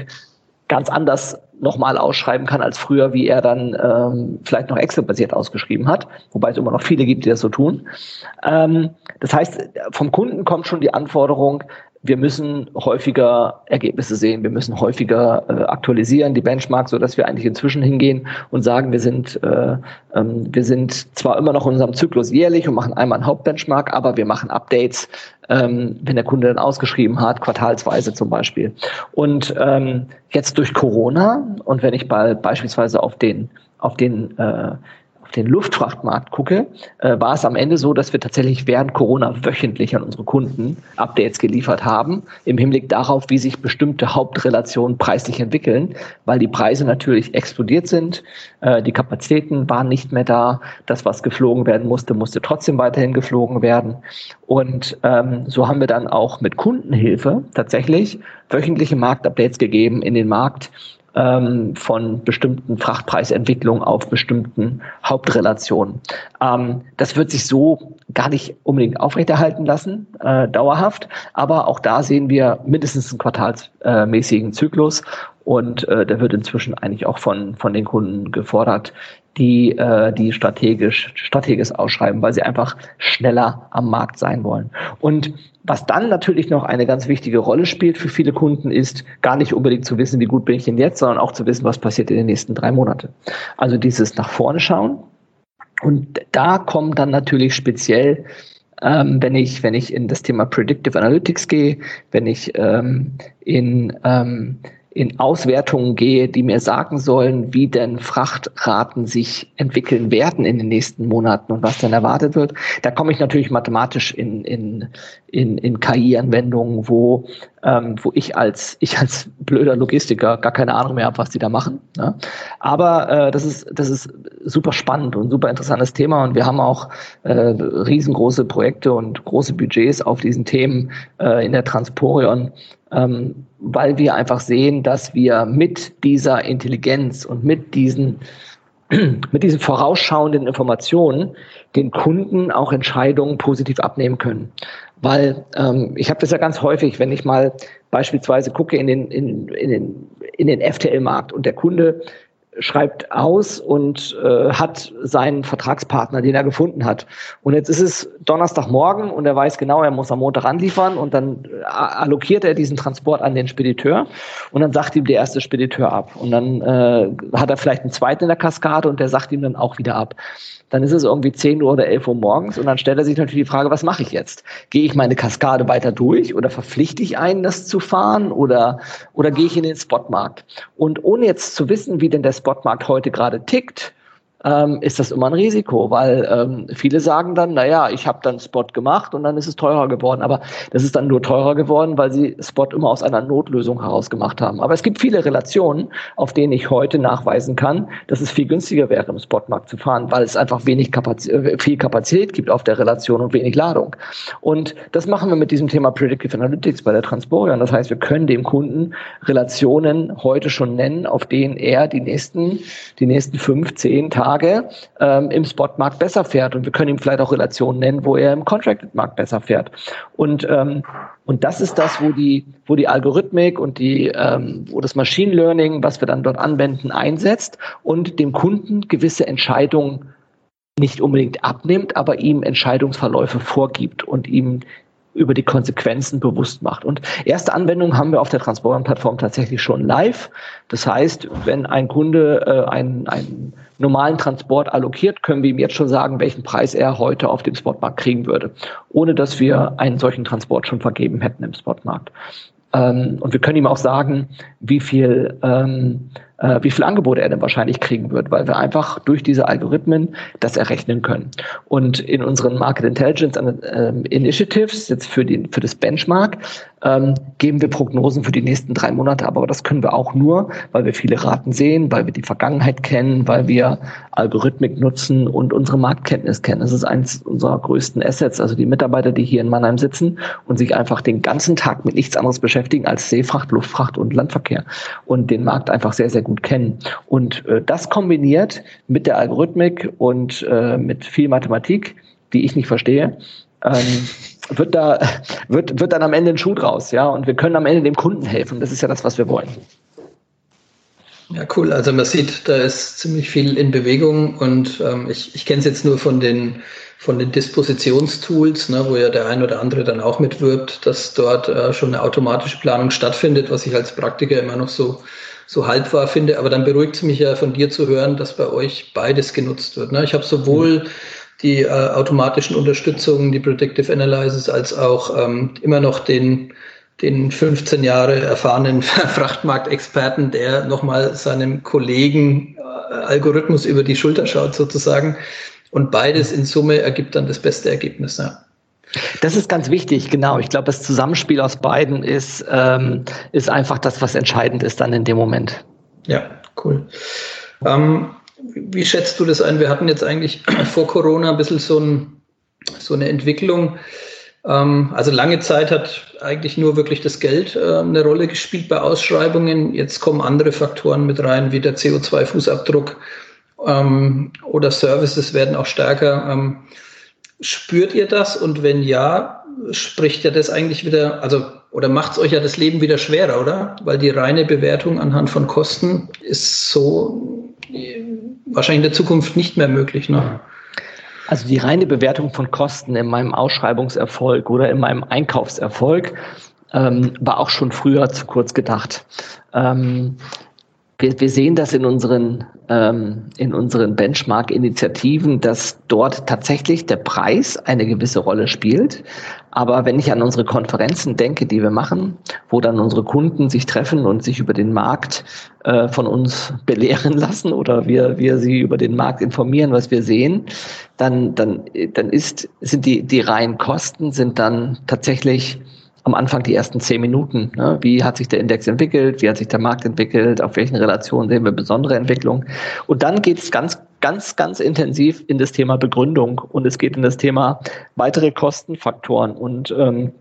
ganz anders nochmal ausschreiben kann als früher, wie er dann ähm, vielleicht noch Excel-basiert ausgeschrieben hat, wobei es immer noch viele gibt, die das so tun. Ähm, das heißt, vom Kunden kommt schon die Anforderung, wir müssen häufiger Ergebnisse sehen, wir müssen häufiger äh, aktualisieren, die Benchmark, so dass wir eigentlich inzwischen hingehen und sagen, wir sind, äh, ähm, wir sind zwar immer noch in unserem Zyklus jährlich und machen einmal einen Hauptbenchmark, aber wir machen Updates, ähm, wenn der Kunde dann ausgeschrieben hat, quartalsweise zum Beispiel. Und ähm, jetzt durch Corona und wenn ich bei, beispielsweise auf den auf den äh, den Luftfrachtmarkt gucke, äh, war es am Ende so, dass wir tatsächlich während Corona wöchentlich an unsere Kunden Updates geliefert haben, im Hinblick darauf, wie sich bestimmte Hauptrelationen preislich entwickeln, weil die Preise natürlich explodiert sind, äh, die Kapazitäten waren nicht mehr da, das, was geflogen werden musste, musste trotzdem weiterhin geflogen werden. Und ähm, so haben wir dann auch mit Kundenhilfe tatsächlich wöchentliche Marktupdates gegeben in den Markt, ähm, von bestimmten Frachtpreisentwicklungen auf bestimmten Hauptrelationen. Ähm, das wird sich so gar nicht unbedingt aufrechterhalten lassen, äh, dauerhaft, aber auch da sehen wir mindestens einen quartalsmäßigen Zyklus und äh, der wird inzwischen eigentlich auch von, von den Kunden gefordert, die, äh, die strategisch, strategisch ausschreiben, weil sie einfach schneller am Markt sein wollen. Und was dann natürlich noch eine ganz wichtige Rolle spielt für viele Kunden ist, gar nicht unbedingt zu wissen, wie gut bin ich denn jetzt, sondern auch zu wissen, was passiert in den nächsten drei Monaten. Also dieses nach vorne schauen. Und da kommen dann natürlich speziell ähm, wenn ich wenn ich in das Thema Predictive Analytics gehe, wenn ich ähm, in ähm, in Auswertungen gehe, die mir sagen sollen, wie denn Frachtraten sich entwickeln werden in den nächsten Monaten und was dann erwartet wird. Da komme ich natürlich mathematisch in, in, in, in KI-Anwendungen, wo, ähm, wo ich als ich als blöder Logistiker gar keine Ahnung mehr habe, was die da machen. Ne? Aber äh, das ist das ist super spannend und super interessantes Thema und wir haben auch äh, riesengroße Projekte und große Budgets auf diesen Themen äh, in der Transporion ähm, weil wir einfach sehen, dass wir mit dieser Intelligenz und mit diesen, mit diesen vorausschauenden Informationen den Kunden auch Entscheidungen positiv abnehmen können. Weil ähm, ich habe das ja ganz häufig, wenn ich mal beispielsweise gucke in den, in, in den, in den FTL-Markt und der Kunde schreibt aus und äh, hat seinen Vertragspartner, den er gefunden hat. Und jetzt ist es Donnerstagmorgen und er weiß genau, er muss am Montag anliefern und dann äh, allokiert er diesen Transport an den Spediteur und dann sagt ihm der erste Spediteur ab. Und dann äh, hat er vielleicht einen zweiten in der Kaskade und der sagt ihm dann auch wieder ab dann ist es irgendwie 10 Uhr oder 11 Uhr morgens und dann stellt er sich natürlich die Frage, was mache ich jetzt? Gehe ich meine Kaskade weiter durch oder verpflichte ich einen, das zu fahren oder, oder gehe ich in den Spotmarkt? Und ohne jetzt zu wissen, wie denn der Spotmarkt heute gerade tickt, ähm, ist das immer ein Risiko, weil ähm, viele sagen dann, naja, ich habe dann Spot gemacht und dann ist es teurer geworden. Aber das ist dann nur teurer geworden, weil sie Spot immer aus einer Notlösung heraus gemacht haben. Aber es gibt viele Relationen, auf denen ich heute nachweisen kann, dass es viel günstiger wäre, im Spotmarkt zu fahren, weil es einfach wenig Kapazität, äh, viel Kapazität gibt auf der Relation und wenig Ladung. Und das machen wir mit diesem Thema Predictive Analytics bei der Transporion. Das heißt, wir können dem Kunden Relationen heute schon nennen, auf denen er die nächsten, die nächsten fünf, zehn Tage Tage ähm, im Spotmarkt besser fährt. Und wir können ihm vielleicht auch Relationen nennen, wo er im Contracted-Markt besser fährt. Und, ähm, und das ist das, wo die, wo die Algorithmik und die, ähm, wo das Machine Learning, was wir dann dort anwenden, einsetzt und dem Kunden gewisse Entscheidungen nicht unbedingt abnimmt, aber ihm Entscheidungsverläufe vorgibt und ihm über die Konsequenzen bewusst macht. Und erste Anwendungen haben wir auf der Transform-Plattform tatsächlich schon live. Das heißt, wenn ein Kunde äh, einen, einen normalen Transport allokiert, können wir ihm jetzt schon sagen, welchen Preis er heute auf dem Spotmarkt kriegen würde, ohne dass wir einen solchen Transport schon vergeben hätten im Spotmarkt. Ähm, und wir können ihm auch sagen, wie viel ähm, äh, wie viel Angebote er denn wahrscheinlich kriegen wird, weil wir einfach durch diese Algorithmen das errechnen können. Und in unseren Market Intelligence äh, Initiatives, jetzt für, die, für das Benchmark, ähm, geben wir Prognosen für die nächsten drei Monate. Aber das können wir auch nur, weil wir viele Raten sehen, weil wir die Vergangenheit kennen, weil wir Algorithmik nutzen und unsere Marktkenntnis kennen. Das ist eins unserer größten Assets. Also die Mitarbeiter, die hier in Mannheim sitzen und sich einfach den ganzen Tag mit nichts anderes beschäftigen als Seefracht, Luftfracht und Landverkehr und den Markt einfach sehr, sehr gut kennen. Und äh, das kombiniert mit der Algorithmik und äh, mit viel Mathematik, die ich nicht verstehe, ähm, wird da wird, wird dann am Ende ein Schuh draus, ja. Und wir können am Ende dem Kunden helfen. Das ist ja das, was wir wollen. Ja, cool. Also man sieht, da ist ziemlich viel in Bewegung und ähm, ich, ich kenne es jetzt nur von den von den Dispositionstools, ne, wo ja der ein oder andere dann auch mitwirbt, dass dort äh, schon eine automatische Planung stattfindet, was ich als Praktiker immer noch so so halb war finde. Aber dann beruhigt es mich ja von dir zu hören, dass bei euch beides genutzt wird. Ne? Ich habe sowohl die äh, automatischen Unterstützungen, die Predictive Analysis, als auch ähm, immer noch den, den 15 Jahre erfahrenen Frachtmarktexperten, der nochmal seinem Kollegen äh, Algorithmus über die Schulter schaut sozusagen. Und beides in Summe ergibt dann das beste Ergebnis. Ja. Das ist ganz wichtig, genau. Ich glaube, das Zusammenspiel aus beiden ist, ähm, ist einfach das, was entscheidend ist dann in dem Moment. Ja, cool. Ähm, wie schätzt du das ein? Wir hatten jetzt eigentlich vor Corona ein bisschen so, ein, so eine Entwicklung. Ähm, also lange Zeit hat eigentlich nur wirklich das Geld äh, eine Rolle gespielt bei Ausschreibungen. Jetzt kommen andere Faktoren mit rein, wie der CO2-Fußabdruck ähm, oder Services werden auch stärker. Spürt ihr das? Und wenn ja, spricht ja das eigentlich wieder, also oder macht es euch ja das Leben wieder schwerer, oder? Weil die reine Bewertung anhand von Kosten ist so wahrscheinlich in der Zukunft nicht mehr möglich. Ne? Also die reine Bewertung von Kosten in meinem Ausschreibungserfolg oder in meinem Einkaufserfolg ähm, war auch schon früher zu kurz gedacht. Ähm, wir, wir sehen das in unseren, ähm, in unseren Benchmark-Initiativen, dass dort tatsächlich der Preis eine gewisse Rolle spielt. Aber wenn ich an unsere Konferenzen denke, die wir machen, wo dann unsere Kunden sich treffen und sich über den Markt äh, von uns belehren lassen oder wir, wir sie über den Markt informieren, was wir sehen, dann, dann, dann ist, sind die, die reinen Kosten sind dann tatsächlich am Anfang die ersten zehn Minuten. Ne? Wie hat sich der Index entwickelt? Wie hat sich der Markt entwickelt? Auf welchen Relationen sehen wir besondere Entwicklung? Und dann geht es ganz, ganz, ganz intensiv in das Thema Begründung und es geht in das Thema weitere Kostenfaktoren und ähm,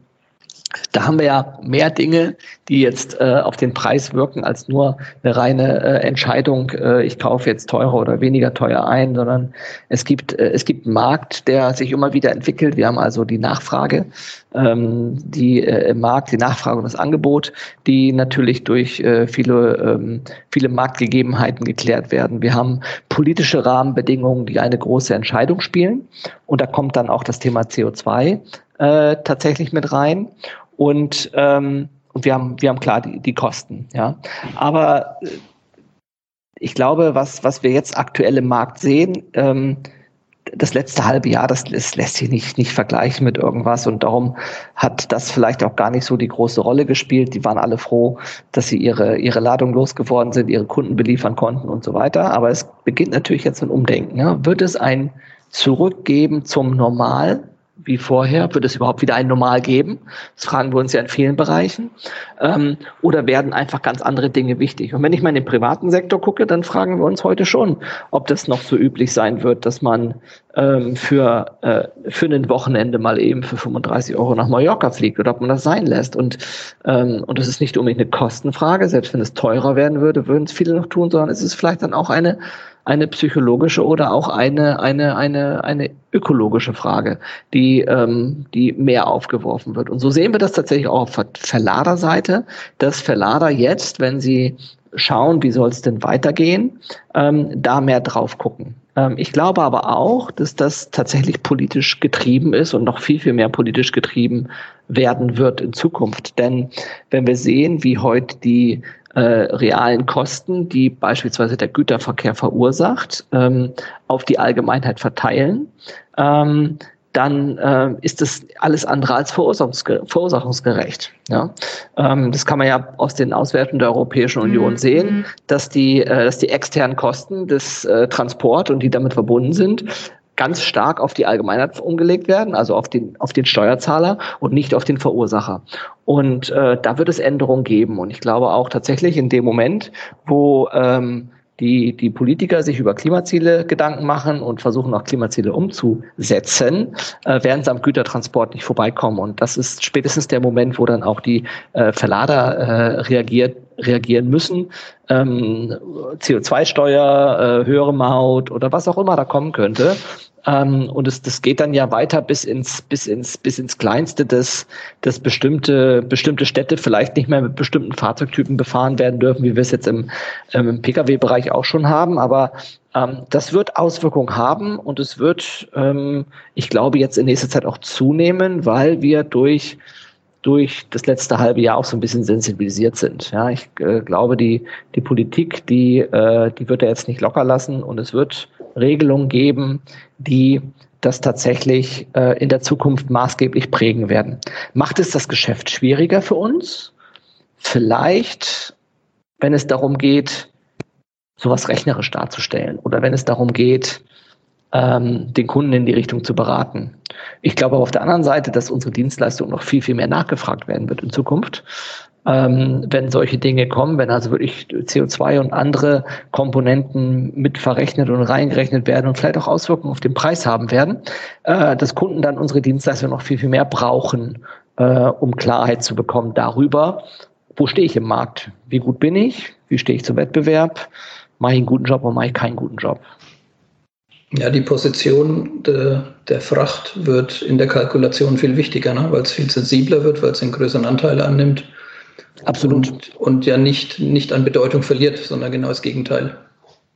Da haben wir ja mehr Dinge, die jetzt äh, auf den Preis wirken, als nur eine reine äh, Entscheidung, äh, ich kaufe jetzt teurer oder weniger teuer ein, sondern es gibt, äh, es gibt einen Markt, der sich immer wieder entwickelt. Wir haben also die Nachfrage, ähm, die äh, im Markt, die Nachfrage und das Angebot, die natürlich durch äh, viele, ähm, viele Marktgegebenheiten geklärt werden. Wir haben politische Rahmenbedingungen, die eine große Entscheidung spielen. Und da kommt dann auch das Thema CO2 äh, tatsächlich mit rein. Und, ähm, und wir haben, wir haben klar die, die Kosten, ja. Aber äh, ich glaube, was, was wir jetzt aktuell im Markt sehen, ähm, das letzte halbe Jahr, das, das lässt sich nicht, nicht vergleichen mit irgendwas und darum hat das vielleicht auch gar nicht so die große Rolle gespielt. Die waren alle froh, dass sie ihre, ihre Ladung losgeworden sind, ihre Kunden beliefern konnten und so weiter. Aber es beginnt natürlich jetzt ein Umdenken. Ja. Wird es ein Zurückgeben zum Normal wie vorher? Wird es überhaupt wieder ein Normal geben? Das fragen wir uns ja in vielen Bereichen. Ähm, oder werden einfach ganz andere Dinge wichtig? Und wenn ich mal in den privaten Sektor gucke, dann fragen wir uns heute schon, ob das noch so üblich sein wird, dass man ähm, für, äh, für ein Wochenende mal eben für 35 Euro nach Mallorca fliegt oder ob man das sein lässt. Und, ähm, und das ist nicht unbedingt eine Kostenfrage. Selbst wenn es teurer werden würde, würden es viele noch tun, sondern es ist vielleicht dann auch eine eine psychologische oder auch eine, eine, eine, eine ökologische Frage, die, ähm, die mehr aufgeworfen wird. Und so sehen wir das tatsächlich auch auf Verladerseite, dass Verlader jetzt, wenn sie schauen, wie soll es denn weitergehen, ähm, da mehr drauf gucken. Ähm, ich glaube aber auch, dass das tatsächlich politisch getrieben ist und noch viel, viel mehr politisch getrieben werden wird in Zukunft. Denn wenn wir sehen, wie heute die äh, realen Kosten, die beispielsweise der Güterverkehr verursacht, ähm, auf die Allgemeinheit verteilen, ähm, dann äh, ist das alles andere als verursachungsge verursachungsgerecht. Ja? Ähm, das kann man ja aus den Auswertungen der Europäischen Union mhm. sehen, dass die, äh, dass die externen Kosten des äh, Transport und die damit verbunden sind, ganz stark auf die Allgemeinheit umgelegt werden, also auf den, auf den Steuerzahler und nicht auf den Verursacher. Und äh, da wird es Änderungen geben. Und ich glaube auch tatsächlich in dem Moment, wo ähm, die, die Politiker sich über Klimaziele Gedanken machen und versuchen auch Klimaziele umzusetzen, äh, werden sie am Gütertransport nicht vorbeikommen. Und das ist spätestens der Moment, wo dann auch die äh, Verlader äh, reagiert, reagieren müssen. Ähm, CO2-Steuer, äh, höhere Maut oder was auch immer da kommen könnte. Ähm, und es, das geht dann ja weiter bis ins, bis ins, bis ins Kleinste, dass, dass bestimmte, bestimmte Städte vielleicht nicht mehr mit bestimmten Fahrzeugtypen befahren werden dürfen, wie wir es jetzt im, ähm, im Pkw-Bereich auch schon haben. Aber ähm, das wird Auswirkungen haben und es wird, ähm, ich glaube, jetzt in nächster Zeit auch zunehmen, weil wir durch durch das letzte halbe Jahr auch so ein bisschen sensibilisiert sind. Ja, ich äh, glaube, die, die Politik, die, äh, die wird er jetzt nicht locker lassen und es wird Regelungen geben, die das tatsächlich äh, in der Zukunft maßgeblich prägen werden. Macht es das Geschäft schwieriger für uns? Vielleicht, wenn es darum geht, sowas rechnerisch darzustellen oder wenn es darum geht, ähm, den Kunden in die Richtung zu beraten. Ich glaube auf der anderen Seite, dass unsere Dienstleistung noch viel, viel mehr nachgefragt werden wird in Zukunft. Ähm, wenn solche Dinge kommen, wenn also wirklich CO2 und andere Komponenten mit verrechnet und reingerechnet werden und vielleicht auch Auswirkungen auf den Preis haben werden, äh, dass Kunden dann unsere Dienstleistung noch viel, viel mehr brauchen, äh, um Klarheit zu bekommen darüber, wo stehe ich im Markt, wie gut bin ich, wie stehe ich zum Wettbewerb, mache ich einen guten Job oder mache ich keinen guten Job. Ja, die Position de, der Fracht wird in der Kalkulation viel wichtiger, ne? weil es viel sensibler wird, weil es einen größeren Anteil annimmt. Absolut. Und, und, ja nicht, nicht an Bedeutung verliert, sondern genau das Gegenteil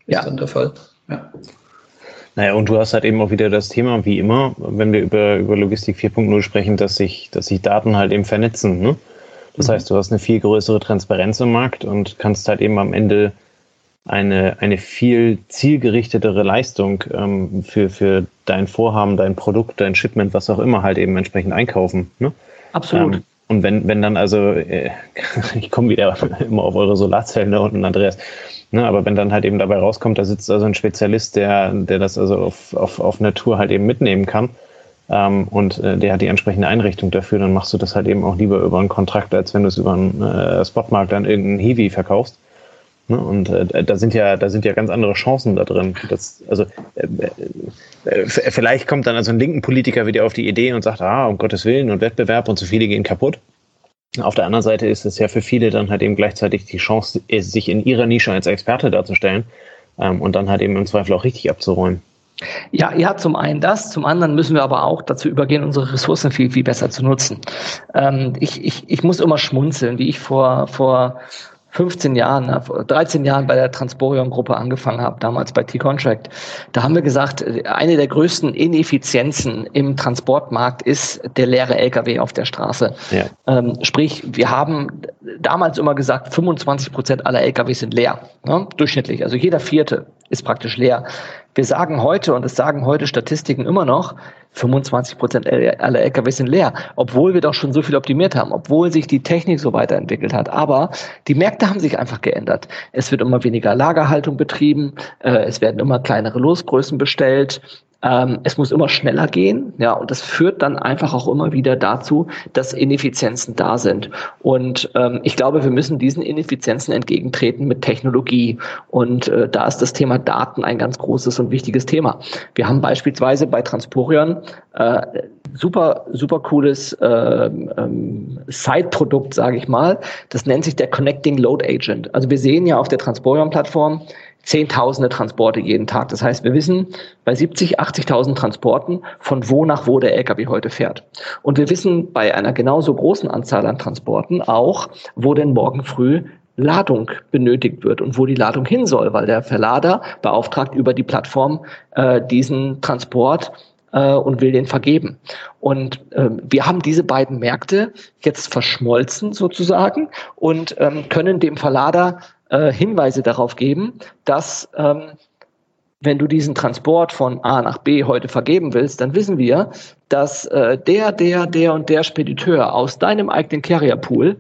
ist ja. dann der Fall. Ja. Naja, und du hast halt eben auch wieder das Thema, wie immer, wenn wir über, über Logistik 4.0 sprechen, dass sich, dass sich Daten halt eben vernetzen. Ne? Das mhm. heißt, du hast eine viel größere Transparenz im Markt und kannst halt eben am Ende eine, eine viel zielgerichtetere Leistung ähm, für, für dein Vorhaben, dein Produkt, dein Shipment, was auch immer, halt eben entsprechend einkaufen. Ne? Absolut. Ähm, und wenn, wenn dann also, äh, ich komme wieder immer auf eure Solarzellen da unten, Andreas, ne, aber wenn dann halt eben dabei rauskommt, da sitzt also ein Spezialist, der, der das also auf, auf, auf Natur halt eben mitnehmen kann, ähm, und äh, der hat die entsprechende Einrichtung dafür, dann machst du das halt eben auch lieber über einen Kontrakt, als wenn du es über einen äh, Spotmarkt an irgendeinen Heavy verkaufst. Ne? Und äh, da sind ja, da sind ja ganz andere Chancen da drin. Das, also äh, äh, vielleicht kommt dann also ein linken Politiker wieder auf die Idee und sagt, ah, um Gottes Willen und Wettbewerb und zu viele gehen kaputt. Auf der anderen Seite ist es ja für viele dann halt eben gleichzeitig die Chance, sich in ihrer Nische als Experte darzustellen ähm, und dann halt eben im Zweifel auch richtig abzuräumen. Ja, ja, zum einen das, zum anderen müssen wir aber auch dazu übergehen, unsere Ressourcen viel, viel besser zu nutzen. Ähm, ich, ich, ich muss immer schmunzeln, wie ich vor, vor 15 Jahren, 13 Jahren bei der Transporion-Gruppe angefangen habe, damals bei T-Contract. Da haben wir gesagt, eine der größten Ineffizienzen im Transportmarkt ist der leere LKW auf der Straße. Ja. Ähm, sprich, wir haben damals immer gesagt, 25 Prozent aller LKW sind leer, ne? durchschnittlich. Also jeder vierte ist praktisch leer. Wir sagen heute, und das sagen heute Statistiken immer noch, 25 Prozent aller LKW sind leer, obwohl wir doch schon so viel optimiert haben, obwohl sich die Technik so weiterentwickelt hat. Aber die Märkte haben sich einfach geändert. Es wird immer weniger Lagerhaltung betrieben, äh, es werden immer kleinere Losgrößen bestellt, ähm, es muss immer schneller gehen, ja, und das führt dann einfach auch immer wieder dazu, dass Ineffizienzen da sind. Und ähm, ich glaube, wir müssen diesen Ineffizienzen entgegentreten mit Technologie. Und äh, da ist das Thema Daten ein ganz großes und wichtiges Thema. Wir haben beispielsweise bei Transporion äh, super, super cooles äh, ähm, Side-Produkt, sage ich mal. Das nennt sich der Connecting Load Agent. Also wir sehen ja auf der Transporion-Plattform, Zehntausende Transporte jeden Tag. Das heißt, wir wissen bei 70, 80.000 Transporten, von wo nach wo der LKW heute fährt. Und wir wissen bei einer genauso großen Anzahl an Transporten auch, wo denn morgen früh Ladung benötigt wird und wo die Ladung hin soll, weil der Verlader beauftragt über die Plattform äh, diesen Transport äh, und will den vergeben. Und ähm, wir haben diese beiden Märkte jetzt verschmolzen sozusagen und ähm, können dem Verlader äh, Hinweise darauf geben, dass ähm, wenn du diesen Transport von A nach B heute vergeben willst, dann wissen wir, dass äh, der, der, der und der Spediteur aus deinem eigenen Carrier-Pool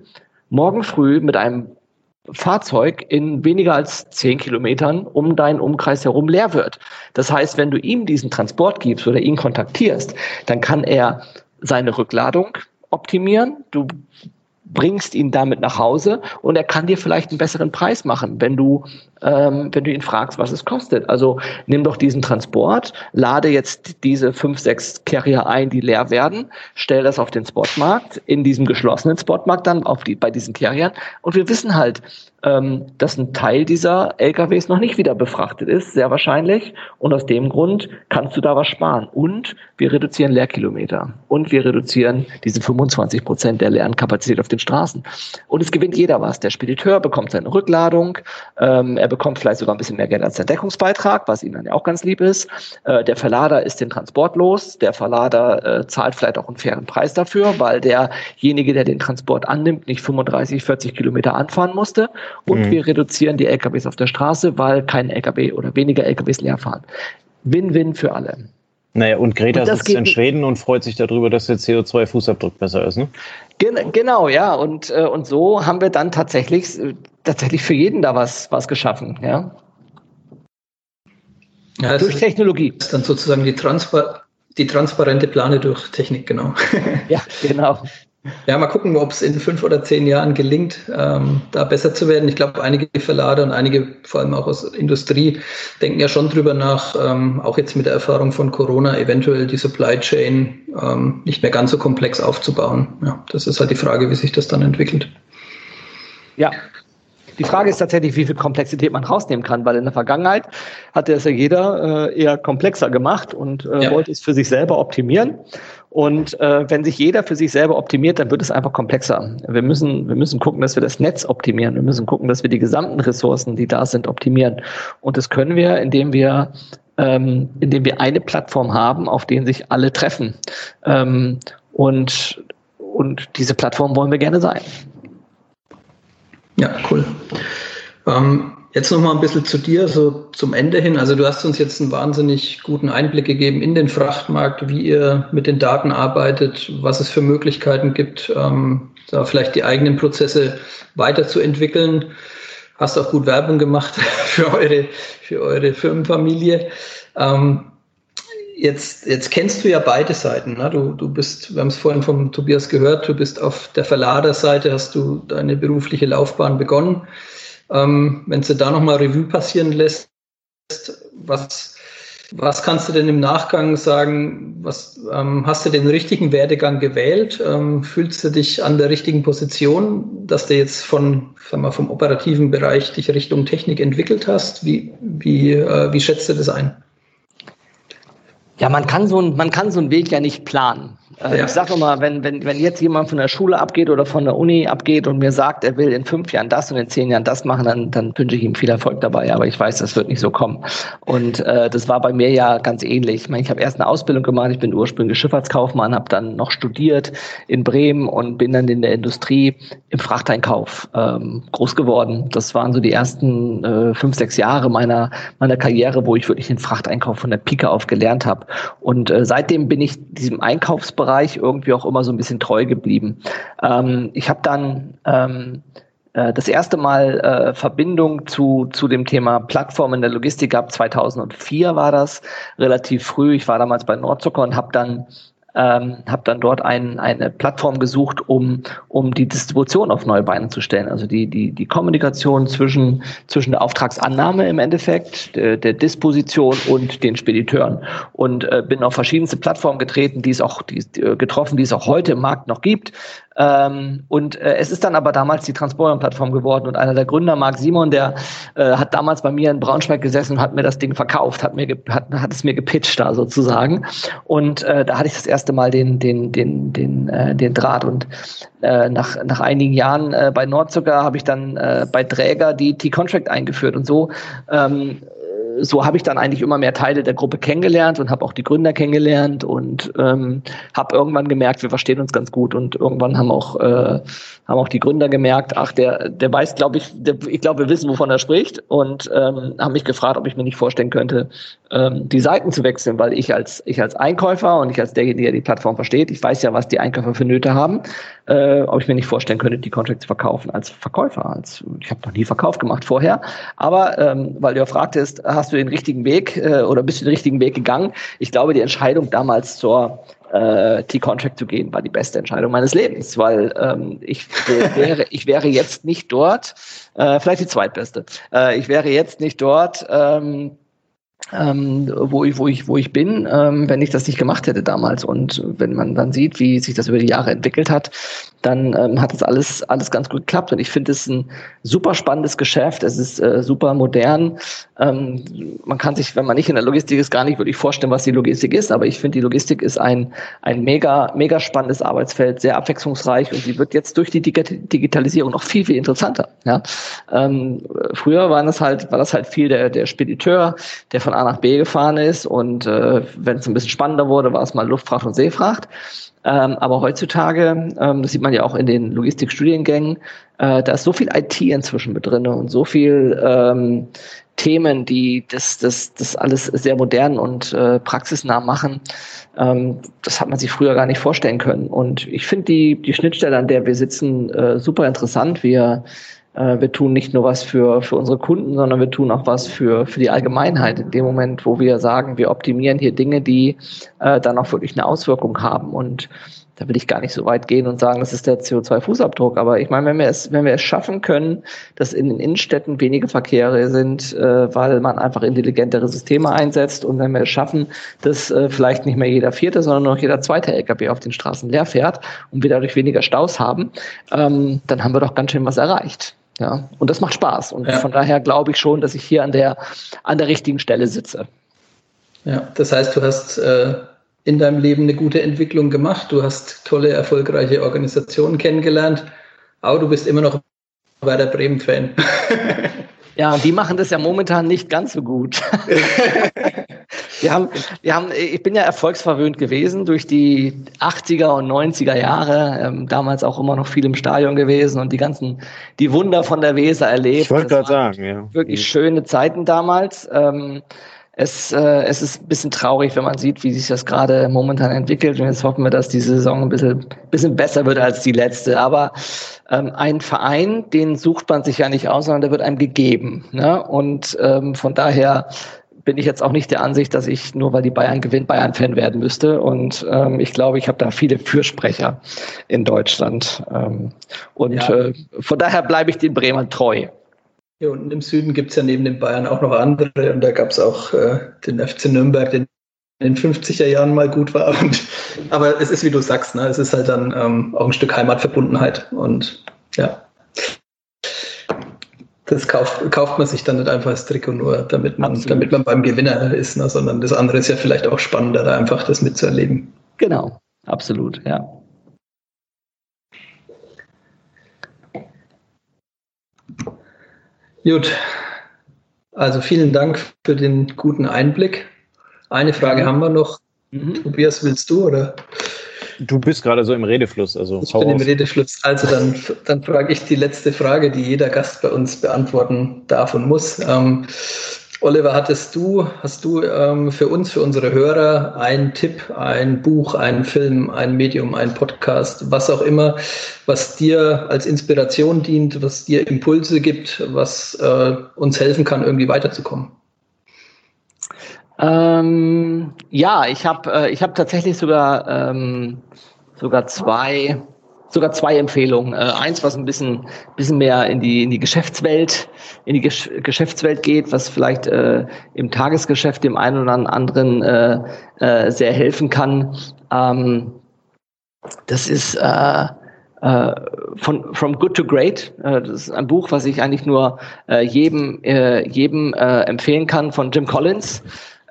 morgen früh mit einem Fahrzeug in weniger als zehn Kilometern um deinen Umkreis herum leer wird. Das heißt, wenn du ihm diesen Transport gibst oder ihn kontaktierst, dann kann er seine Rückladung optimieren. Du bringst ihn damit nach Hause und er kann dir vielleicht einen besseren Preis machen, wenn du, ähm, wenn du ihn fragst, was es kostet. Also nimm doch diesen Transport, lade jetzt diese fünf, sechs Carrier ein, die leer werden, stell das auf den Spotmarkt, in diesem geschlossenen Spotmarkt dann auf die, bei diesen Carriern und wir wissen halt, ähm, dass ein Teil dieser LKWs noch nicht wieder befrachtet ist, sehr wahrscheinlich. Und aus dem Grund kannst du da was sparen. Und wir reduzieren Leerkilometer. Und wir reduzieren diese 25 Prozent der leeren Kapazität auf den Straßen. Und es gewinnt jeder was. Der Spediteur bekommt seine Rückladung. Ähm, er bekommt vielleicht sogar ein bisschen mehr Geld als der Deckungsbeitrag, was ihm dann ja auch ganz lieb ist. Äh, der Verlader ist den Transport los. Der Verlader äh, zahlt vielleicht auch einen fairen Preis dafür, weil derjenige, der den Transport annimmt, nicht 35, 40 Kilometer anfahren musste und mhm. wir reduzieren die LKWs auf der Straße, weil kein LKW oder weniger LKWs leer fahren. Win-win für alle. Naja, und Greta und sitzt in Schweden und freut sich darüber, dass der CO2-Fußabdruck besser ist, ne? Gen genau, ja. Und, äh, und so haben wir dann tatsächlich, äh, tatsächlich für jeden da was, was geschaffen, ja. ja durch Technologie. Das ist dann sozusagen die, Transpar die transparente Plane durch Technik, genau. ja, genau. Ja, mal gucken, ob es in fünf oder zehn Jahren gelingt, ähm, da besser zu werden. Ich glaube, einige Verlader und einige, vor allem auch aus Industrie, denken ja schon drüber nach, ähm, auch jetzt mit der Erfahrung von Corona, eventuell die Supply Chain ähm, nicht mehr ganz so komplex aufzubauen. Ja, das ist halt die Frage, wie sich das dann entwickelt. Ja, die Frage ist tatsächlich, wie viel Komplexität man rausnehmen kann, weil in der Vergangenheit hatte es ja jeder äh, eher komplexer gemacht und äh, ja. wollte es für sich selber optimieren. Und äh, wenn sich jeder für sich selber optimiert, dann wird es einfach komplexer. Wir müssen, wir müssen gucken, dass wir das Netz optimieren. Wir müssen gucken, dass wir die gesamten Ressourcen, die da sind, optimieren. Und das können wir, indem wir ähm, indem wir eine Plattform haben, auf denen sich alle treffen. Ähm, und, und diese Plattform wollen wir gerne sein. Ja, cool. Ähm, jetzt noch mal ein bisschen zu dir, so zum Ende hin. Also du hast uns jetzt einen wahnsinnig guten Einblick gegeben in den Frachtmarkt, wie ihr mit den Daten arbeitet, was es für Möglichkeiten gibt, ähm, da vielleicht die eigenen Prozesse weiterzuentwickeln. Hast auch gut Werbung gemacht für eure, für eure Firmenfamilie. Ähm, jetzt, jetzt kennst du ja beide Seiten. Ne? Du, du bist, wir haben es vorhin vom Tobias gehört, du bist auf der Verladerseite, hast du deine berufliche Laufbahn begonnen. Ähm, wenn du da nochmal Revue passieren lässt, was, Was kannst du denn im Nachgang sagen? Was ähm, hast du den richtigen Werdegang gewählt? Ähm, fühlst du dich an der richtigen Position, dass du jetzt von, sag mal, vom operativen Bereich dich Richtung Technik entwickelt hast? Wie, wie, äh, wie schätzt du das ein? Ja, man kann so, ein, man kann so einen Weg ja nicht planen. Äh, ja. Ich sage immer, wenn, wenn, wenn jetzt jemand von der Schule abgeht oder von der Uni abgeht und mir sagt, er will in fünf Jahren das und in zehn Jahren das machen, dann, dann wünsche ich ihm viel Erfolg dabei. Aber ich weiß, das wird nicht so kommen. Und äh, das war bei mir ja ganz ähnlich. Ich meine, ich habe erst eine Ausbildung gemacht, ich bin ursprünglich Schifffahrtskaufmann, habe dann noch studiert in Bremen und bin dann in der Industrie im Frachteinkauf ähm, groß geworden. Das waren so die ersten äh, fünf, sechs Jahre meiner, meiner Karriere, wo ich wirklich den Frachteinkauf von der Pike auf gelernt habe. Und äh, seitdem bin ich diesem Einkaufsbereich Bereich irgendwie auch immer so ein bisschen treu geblieben. Ähm, ich habe dann ähm, äh, das erste Mal äh, Verbindung zu, zu dem Thema Plattform in der Logistik gehabt. 2004 war das, relativ früh. Ich war damals bei Nordzucker und habe dann ähm, habe dann dort ein, eine Plattform gesucht, um, um die Distribution auf neue Beine zu stellen. Also die, die, die Kommunikation zwischen, zwischen der Auftragsannahme im Endeffekt, der, der Disposition und den Spediteuren. Und äh, bin auf verschiedenste Plattformen getreten, die es auch die, äh, getroffen, die es auch heute im Markt noch gibt. Ähm, und äh, es ist dann aber damals die Transporter-Plattform geworden und einer der Gründer, Marc Simon, der äh, hat damals bei mir in Braunschweig gesessen und hat mir das Ding verkauft, hat, mir hat, hat es mir gepitcht da sozusagen. Und äh, da hatte ich das erste Mal den, den, den, den, äh, den Draht. Und äh, nach, nach einigen Jahren äh, bei Nordzucker habe ich dann äh, bei Träger die T-Contract eingeführt. Und so ähm, so habe ich dann eigentlich immer mehr Teile der Gruppe kennengelernt und habe auch die Gründer kennengelernt und ähm, habe irgendwann gemerkt, wir verstehen uns ganz gut und irgendwann haben auch äh, haben auch die Gründer gemerkt, ach der der weiß, glaube ich, der, ich glaube, wir wissen, wovon er spricht und ähm, haben mich gefragt, ob ich mir nicht vorstellen könnte, ähm, die Seiten zu wechseln, weil ich als ich als Einkäufer und ich als derjenige, der die Plattform versteht, ich weiß ja, was die Einkäufer für Nöte haben, äh, ob ich mir nicht vorstellen könnte, die Contracts zu verkaufen als Verkäufer. Als ich habe noch nie Verkauf gemacht vorher, aber ähm, weil du ja fragtest, hast du den richtigen Weg äh, oder bist du den richtigen Weg gegangen? Ich glaube, die Entscheidung damals zur äh, T-Contract zu gehen, war die beste Entscheidung meines Lebens, weil ähm, ich wäre, ich wäre jetzt nicht dort, äh, vielleicht die zweitbeste, äh, ich wäre jetzt nicht dort, ähm, ähm, wo, ich, wo, ich, wo ich bin, ähm, wenn ich das nicht gemacht hätte damals. Und wenn man dann sieht, wie sich das über die Jahre entwickelt hat, dann ähm, hat das alles, alles ganz gut geklappt. Und ich finde es ein super spannendes Geschäft. Es ist äh, super modern. Ähm, man kann sich, wenn man nicht in der Logistik ist, gar nicht wirklich vorstellen, was die Logistik ist. Aber ich finde, die Logistik ist ein, ein mega, mega spannendes Arbeitsfeld, sehr abwechslungsreich und sie wird jetzt durch die Digitalisierung noch viel, viel interessanter. Ja? Ähm, früher waren das halt, war das halt viel der, der Spediteur, der von A nach B gefahren ist und äh, wenn es ein bisschen spannender wurde, war es mal Luftfracht und Seefracht. Ähm, aber heutzutage, ähm, das sieht man ja auch in den Logistikstudiengängen, äh, da ist so viel IT inzwischen mit drin und so viel ähm, Themen, die das, das, das alles sehr modern und äh, praxisnah machen. Ähm, das hat man sich früher gar nicht vorstellen können. Und ich finde die, die Schnittstelle, an der wir sitzen, äh, super interessant. Wir wir tun nicht nur was für, für unsere Kunden, sondern wir tun auch was für, für die Allgemeinheit. In dem Moment, wo wir sagen, wir optimieren hier Dinge, die äh, dann auch wirklich eine Auswirkung haben. Und da will ich gar nicht so weit gehen und sagen, das ist der CO2-Fußabdruck. Aber ich meine, wenn wir es, wenn wir es schaffen können, dass in den Innenstädten wenige Verkehre sind, äh, weil man einfach intelligentere Systeme einsetzt und wenn wir es schaffen, dass äh, vielleicht nicht mehr jeder vierte, sondern nur noch jeder zweite LKW auf den Straßen leer fährt und wir dadurch weniger Staus haben, ähm, dann haben wir doch ganz schön was erreicht. Ja, und das macht Spaß. Und ja. von daher glaube ich schon, dass ich hier an der, an der richtigen Stelle sitze. Ja, das heißt, du hast äh, in deinem Leben eine gute Entwicklung gemacht. Du hast tolle, erfolgreiche Organisationen kennengelernt. Aber du bist immer noch bei der Bremen-Fan. Ja, und die machen das ja momentan nicht ganz so gut. wir haben, wir haben, ich bin ja erfolgsverwöhnt gewesen durch die 80er und 90er Jahre, ähm, damals auch immer noch viel im Stadion gewesen und die ganzen, die Wunder von der Weser erlebt. Ich wollte gerade sagen, ja. Wirklich schöne Zeiten damals. Ähm, es, äh, es ist ein bisschen traurig, wenn man sieht, wie sich das gerade momentan entwickelt. Und jetzt hoffen wir, dass die Saison ein bisschen, bisschen besser wird als die letzte. Aber ähm, ein Verein, den sucht man sich ja nicht aus, sondern der wird einem gegeben. Ne? Und ähm, von daher bin ich jetzt auch nicht der Ansicht, dass ich nur weil die Bayern gewinnt, Bayern-Fan werden müsste. Und ähm, ich glaube, ich habe da viele Fürsprecher in Deutschland. Ähm, und ja. äh, von daher bleibe ich den Bremern treu. Hier unten im Süden gibt es ja neben den Bayern auch noch andere und da gab es auch äh, den FC Nürnberg, den in den 50er Jahren mal gut war. Und, aber es ist, wie du sagst, ne, es ist halt dann ähm, auch ein Stück Heimatverbundenheit und ja. Das kauft, kauft man sich dann nicht einfach als Trikot nur, damit man, damit man beim Gewinner ist, ne, sondern das andere ist ja vielleicht auch spannender, da einfach das mitzuerleben. Genau, absolut, ja. Gut. Also vielen Dank für den guten Einblick. Eine Frage haben wir noch. Mhm. Tobias, willst du oder? Du bist gerade so im Redefluss. Also ich bin im Redefluss. Also dann, dann frage ich die letzte Frage, die jeder Gast bei uns beantworten darf und muss. Ähm, Oliver, hattest du, hast du ähm, für uns, für unsere Hörer einen Tipp, ein Buch, einen Film, ein Medium, ein Podcast, was auch immer, was dir als Inspiration dient, was dir Impulse gibt, was äh, uns helfen kann, irgendwie weiterzukommen? Ähm, ja, ich habe äh, ich hab tatsächlich sogar, ähm, sogar zwei sogar zwei Empfehlungen. Äh, eins, was ein bisschen, bisschen mehr in die, in die Geschäftswelt, in die Gesch Geschäftswelt geht, was vielleicht äh, im Tagesgeschäft dem einen oder anderen äh, äh, sehr helfen kann. Ähm, das ist äh, äh, von From Good to Great. Äh, das ist ein Buch, was ich eigentlich nur äh, jedem, äh, jedem äh, empfehlen kann von Jim Collins.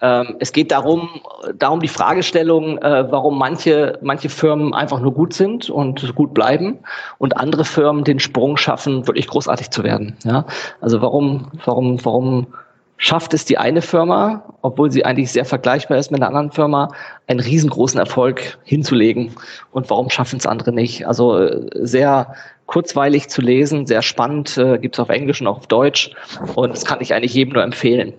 Ähm, es geht darum, darum die Fragestellung, äh, warum manche, manche Firmen einfach nur gut sind und gut bleiben und andere Firmen den Sprung schaffen, wirklich großartig zu werden. Ja? Also warum, warum, warum schafft es die eine Firma, obwohl sie eigentlich sehr vergleichbar ist mit einer anderen Firma, einen riesengroßen Erfolg hinzulegen und warum schaffen es andere nicht? Also äh, sehr kurzweilig zu lesen, sehr spannend, äh, gibt es auf Englisch und auch auf Deutsch und das kann ich eigentlich jedem nur empfehlen.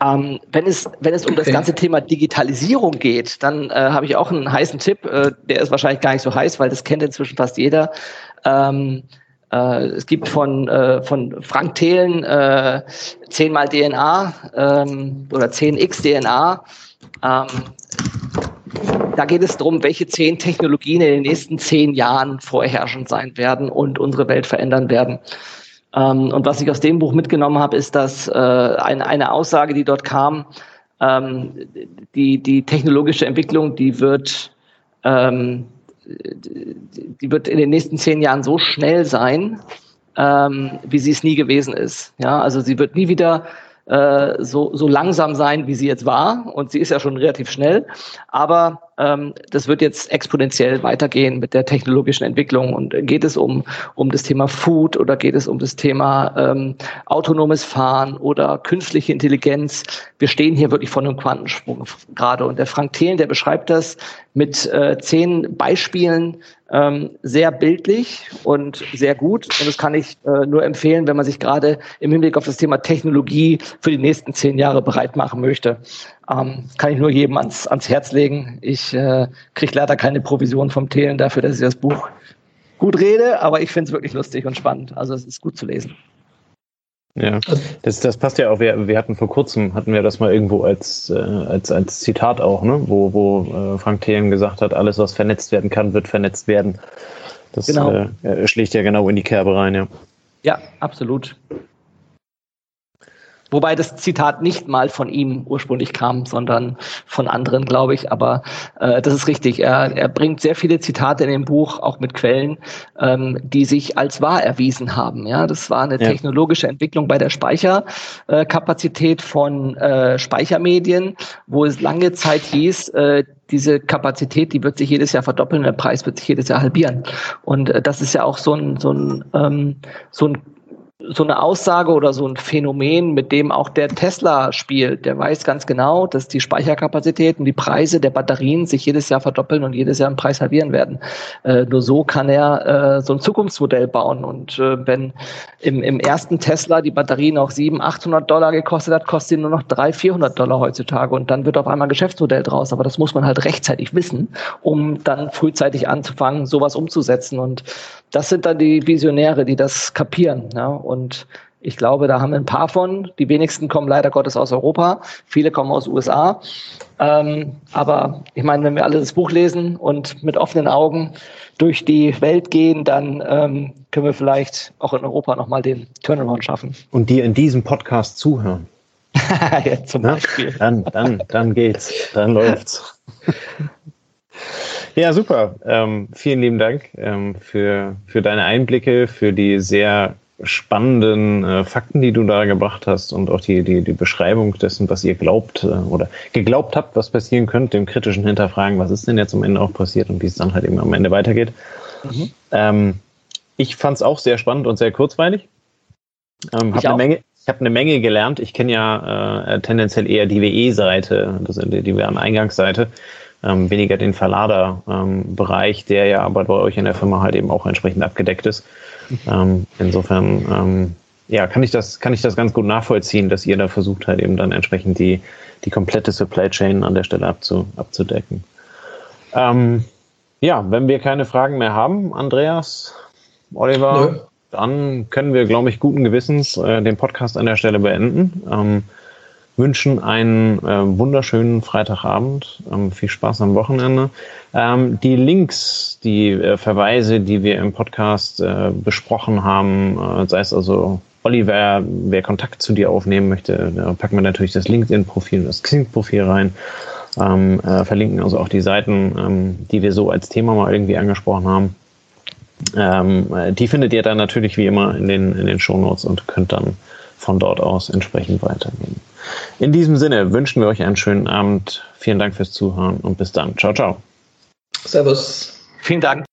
Ähm, wenn, es, wenn es um das ganze Thema Digitalisierung geht, dann äh, habe ich auch einen heißen Tipp. Äh, der ist wahrscheinlich gar nicht so heiß, weil das kennt inzwischen fast jeder. Ähm, äh, es gibt von, äh, von Frank Thelen äh, 10 mal DNA ähm, oder 10x DNA. Ähm, da geht es darum, welche zehn Technologien in den nächsten zehn Jahren vorherrschend sein werden und unsere Welt verändern werden. Ähm, und was ich aus dem Buch mitgenommen habe, ist, dass äh, eine, eine Aussage, die dort kam, ähm, die, die technologische Entwicklung, die wird, ähm, die wird in den nächsten zehn Jahren so schnell sein, ähm, wie sie es nie gewesen ist. Ja, also sie wird nie wieder äh, so, so langsam sein, wie sie jetzt war. Und sie ist ja schon relativ schnell. Aber ähm, das wird jetzt exponentiell weitergehen mit der technologischen Entwicklung. Und geht es um, um das Thema Food oder geht es um das Thema ähm, autonomes Fahren oder künstliche Intelligenz? Wir stehen hier wirklich vor einem Quantensprung gerade. Und der Frank Thelen, der beschreibt das mit äh, zehn Beispielen ähm, sehr bildlich und sehr gut. Und das kann ich äh, nur empfehlen, wenn man sich gerade im Hinblick auf das Thema Technologie für die nächsten zehn Jahre bereit machen möchte. Ähm, kann ich nur jedem ans, ans Herz legen. Ich äh, kriege leider keine Provision vom Thelen dafür, dass ich das Buch gut rede, aber ich finde es wirklich lustig und spannend. Also es ist gut zu lesen. Ja, das, das passt ja auch. Wir, wir hatten vor kurzem, hatten wir das mal irgendwo als, äh, als, als Zitat auch, ne? wo, wo äh, Frank Thelen gesagt hat, alles, was vernetzt werden kann, wird vernetzt werden. Das genau. äh, schlägt ja genau in die Kerbe rein, ja. Ja, absolut. Wobei das Zitat nicht mal von ihm ursprünglich kam, sondern von anderen, glaube ich. Aber äh, das ist richtig. Er, er bringt sehr viele Zitate in dem Buch, auch mit Quellen, ähm, die sich als wahr erwiesen haben. Ja, das war eine ja. technologische Entwicklung bei der Speicherkapazität von äh, Speichermedien, wo es lange Zeit hieß, äh, diese Kapazität, die wird sich jedes Jahr verdoppeln, der Preis wird sich jedes Jahr halbieren. Und äh, das ist ja auch so ein, so ein, ähm, so ein so eine Aussage oder so ein Phänomen, mit dem auch der Tesla spielt. Der weiß ganz genau, dass die Speicherkapazitäten, die Preise der Batterien sich jedes Jahr verdoppeln und jedes Jahr im Preis halbieren werden. Äh, nur so kann er äh, so ein Zukunftsmodell bauen. Und äh, wenn im, im ersten Tesla die Batterie noch 700, 800 Dollar gekostet hat, kostet sie nur noch 300, 400 Dollar heutzutage. Und dann wird auf einmal ein Geschäftsmodell draus. Aber das muss man halt rechtzeitig wissen, um dann frühzeitig anzufangen, sowas umzusetzen. Und das sind dann die Visionäre, die das kapieren. Ja? Und Ich glaube, da haben wir ein paar von. Die wenigsten kommen leider Gottes aus Europa. Viele kommen aus USA. Ähm, aber ich meine, wenn wir alle das Buch lesen und mit offenen Augen durch die Welt gehen, dann ähm, können wir vielleicht auch in Europa nochmal den Turnaround schaffen. Und die in diesem Podcast zuhören. ja, zum Beispiel. Dann, dann, dann geht's. Dann läuft's. Ja, super. Ähm, vielen lieben Dank ähm, für, für deine Einblicke, für die sehr spannenden äh, Fakten, die du da gebracht hast und auch die, die, die Beschreibung dessen, was ihr glaubt äh, oder geglaubt habt, was passieren könnte, dem kritischen Hinterfragen, was ist denn jetzt am Ende auch passiert und wie es dann halt eben am Ende weitergeht. Mhm. Ähm, ich fand es auch sehr spannend und sehr kurzweilig. Ähm, habe eine Menge, ich habe eine Menge gelernt. Ich kenne ja äh, tendenziell eher die WE-Seite, die, die WM-Eingangsseite, ähm, weniger den Verlader-Bereich, ähm, der ja aber bei euch in der Firma halt eben auch entsprechend abgedeckt ist. Ähm, insofern, ähm, ja, kann ich das, kann ich das ganz gut nachvollziehen, dass ihr da versucht halt eben dann entsprechend die, die komplette Supply Chain an der Stelle abzu, abzudecken. Ähm, ja, wenn wir keine Fragen mehr haben, Andreas, Oliver, Nö dann können wir, glaube ich, guten Gewissens äh, den Podcast an der Stelle beenden. Wünschen einen äh, wunderschönen Freitagabend. Ähm, viel Spaß am Wochenende. Ähm, die Links, die äh, Verweise, die wir im Podcast äh, besprochen haben, äh, sei es also Oliver, wer Kontakt zu dir aufnehmen möchte, da packen wir natürlich das LinkedIn-Profil, das Xing-Profil rein. Ähm, äh, verlinken also auch die Seiten, ähm, die wir so als Thema mal irgendwie angesprochen haben. Ähm, die findet ihr dann natürlich wie immer in den, in den Shownotes und könnt dann von dort aus entsprechend weitergehen. In diesem Sinne wünschen wir euch einen schönen Abend. Vielen Dank fürs Zuhören und bis dann. Ciao, ciao. Servus. Vielen Dank.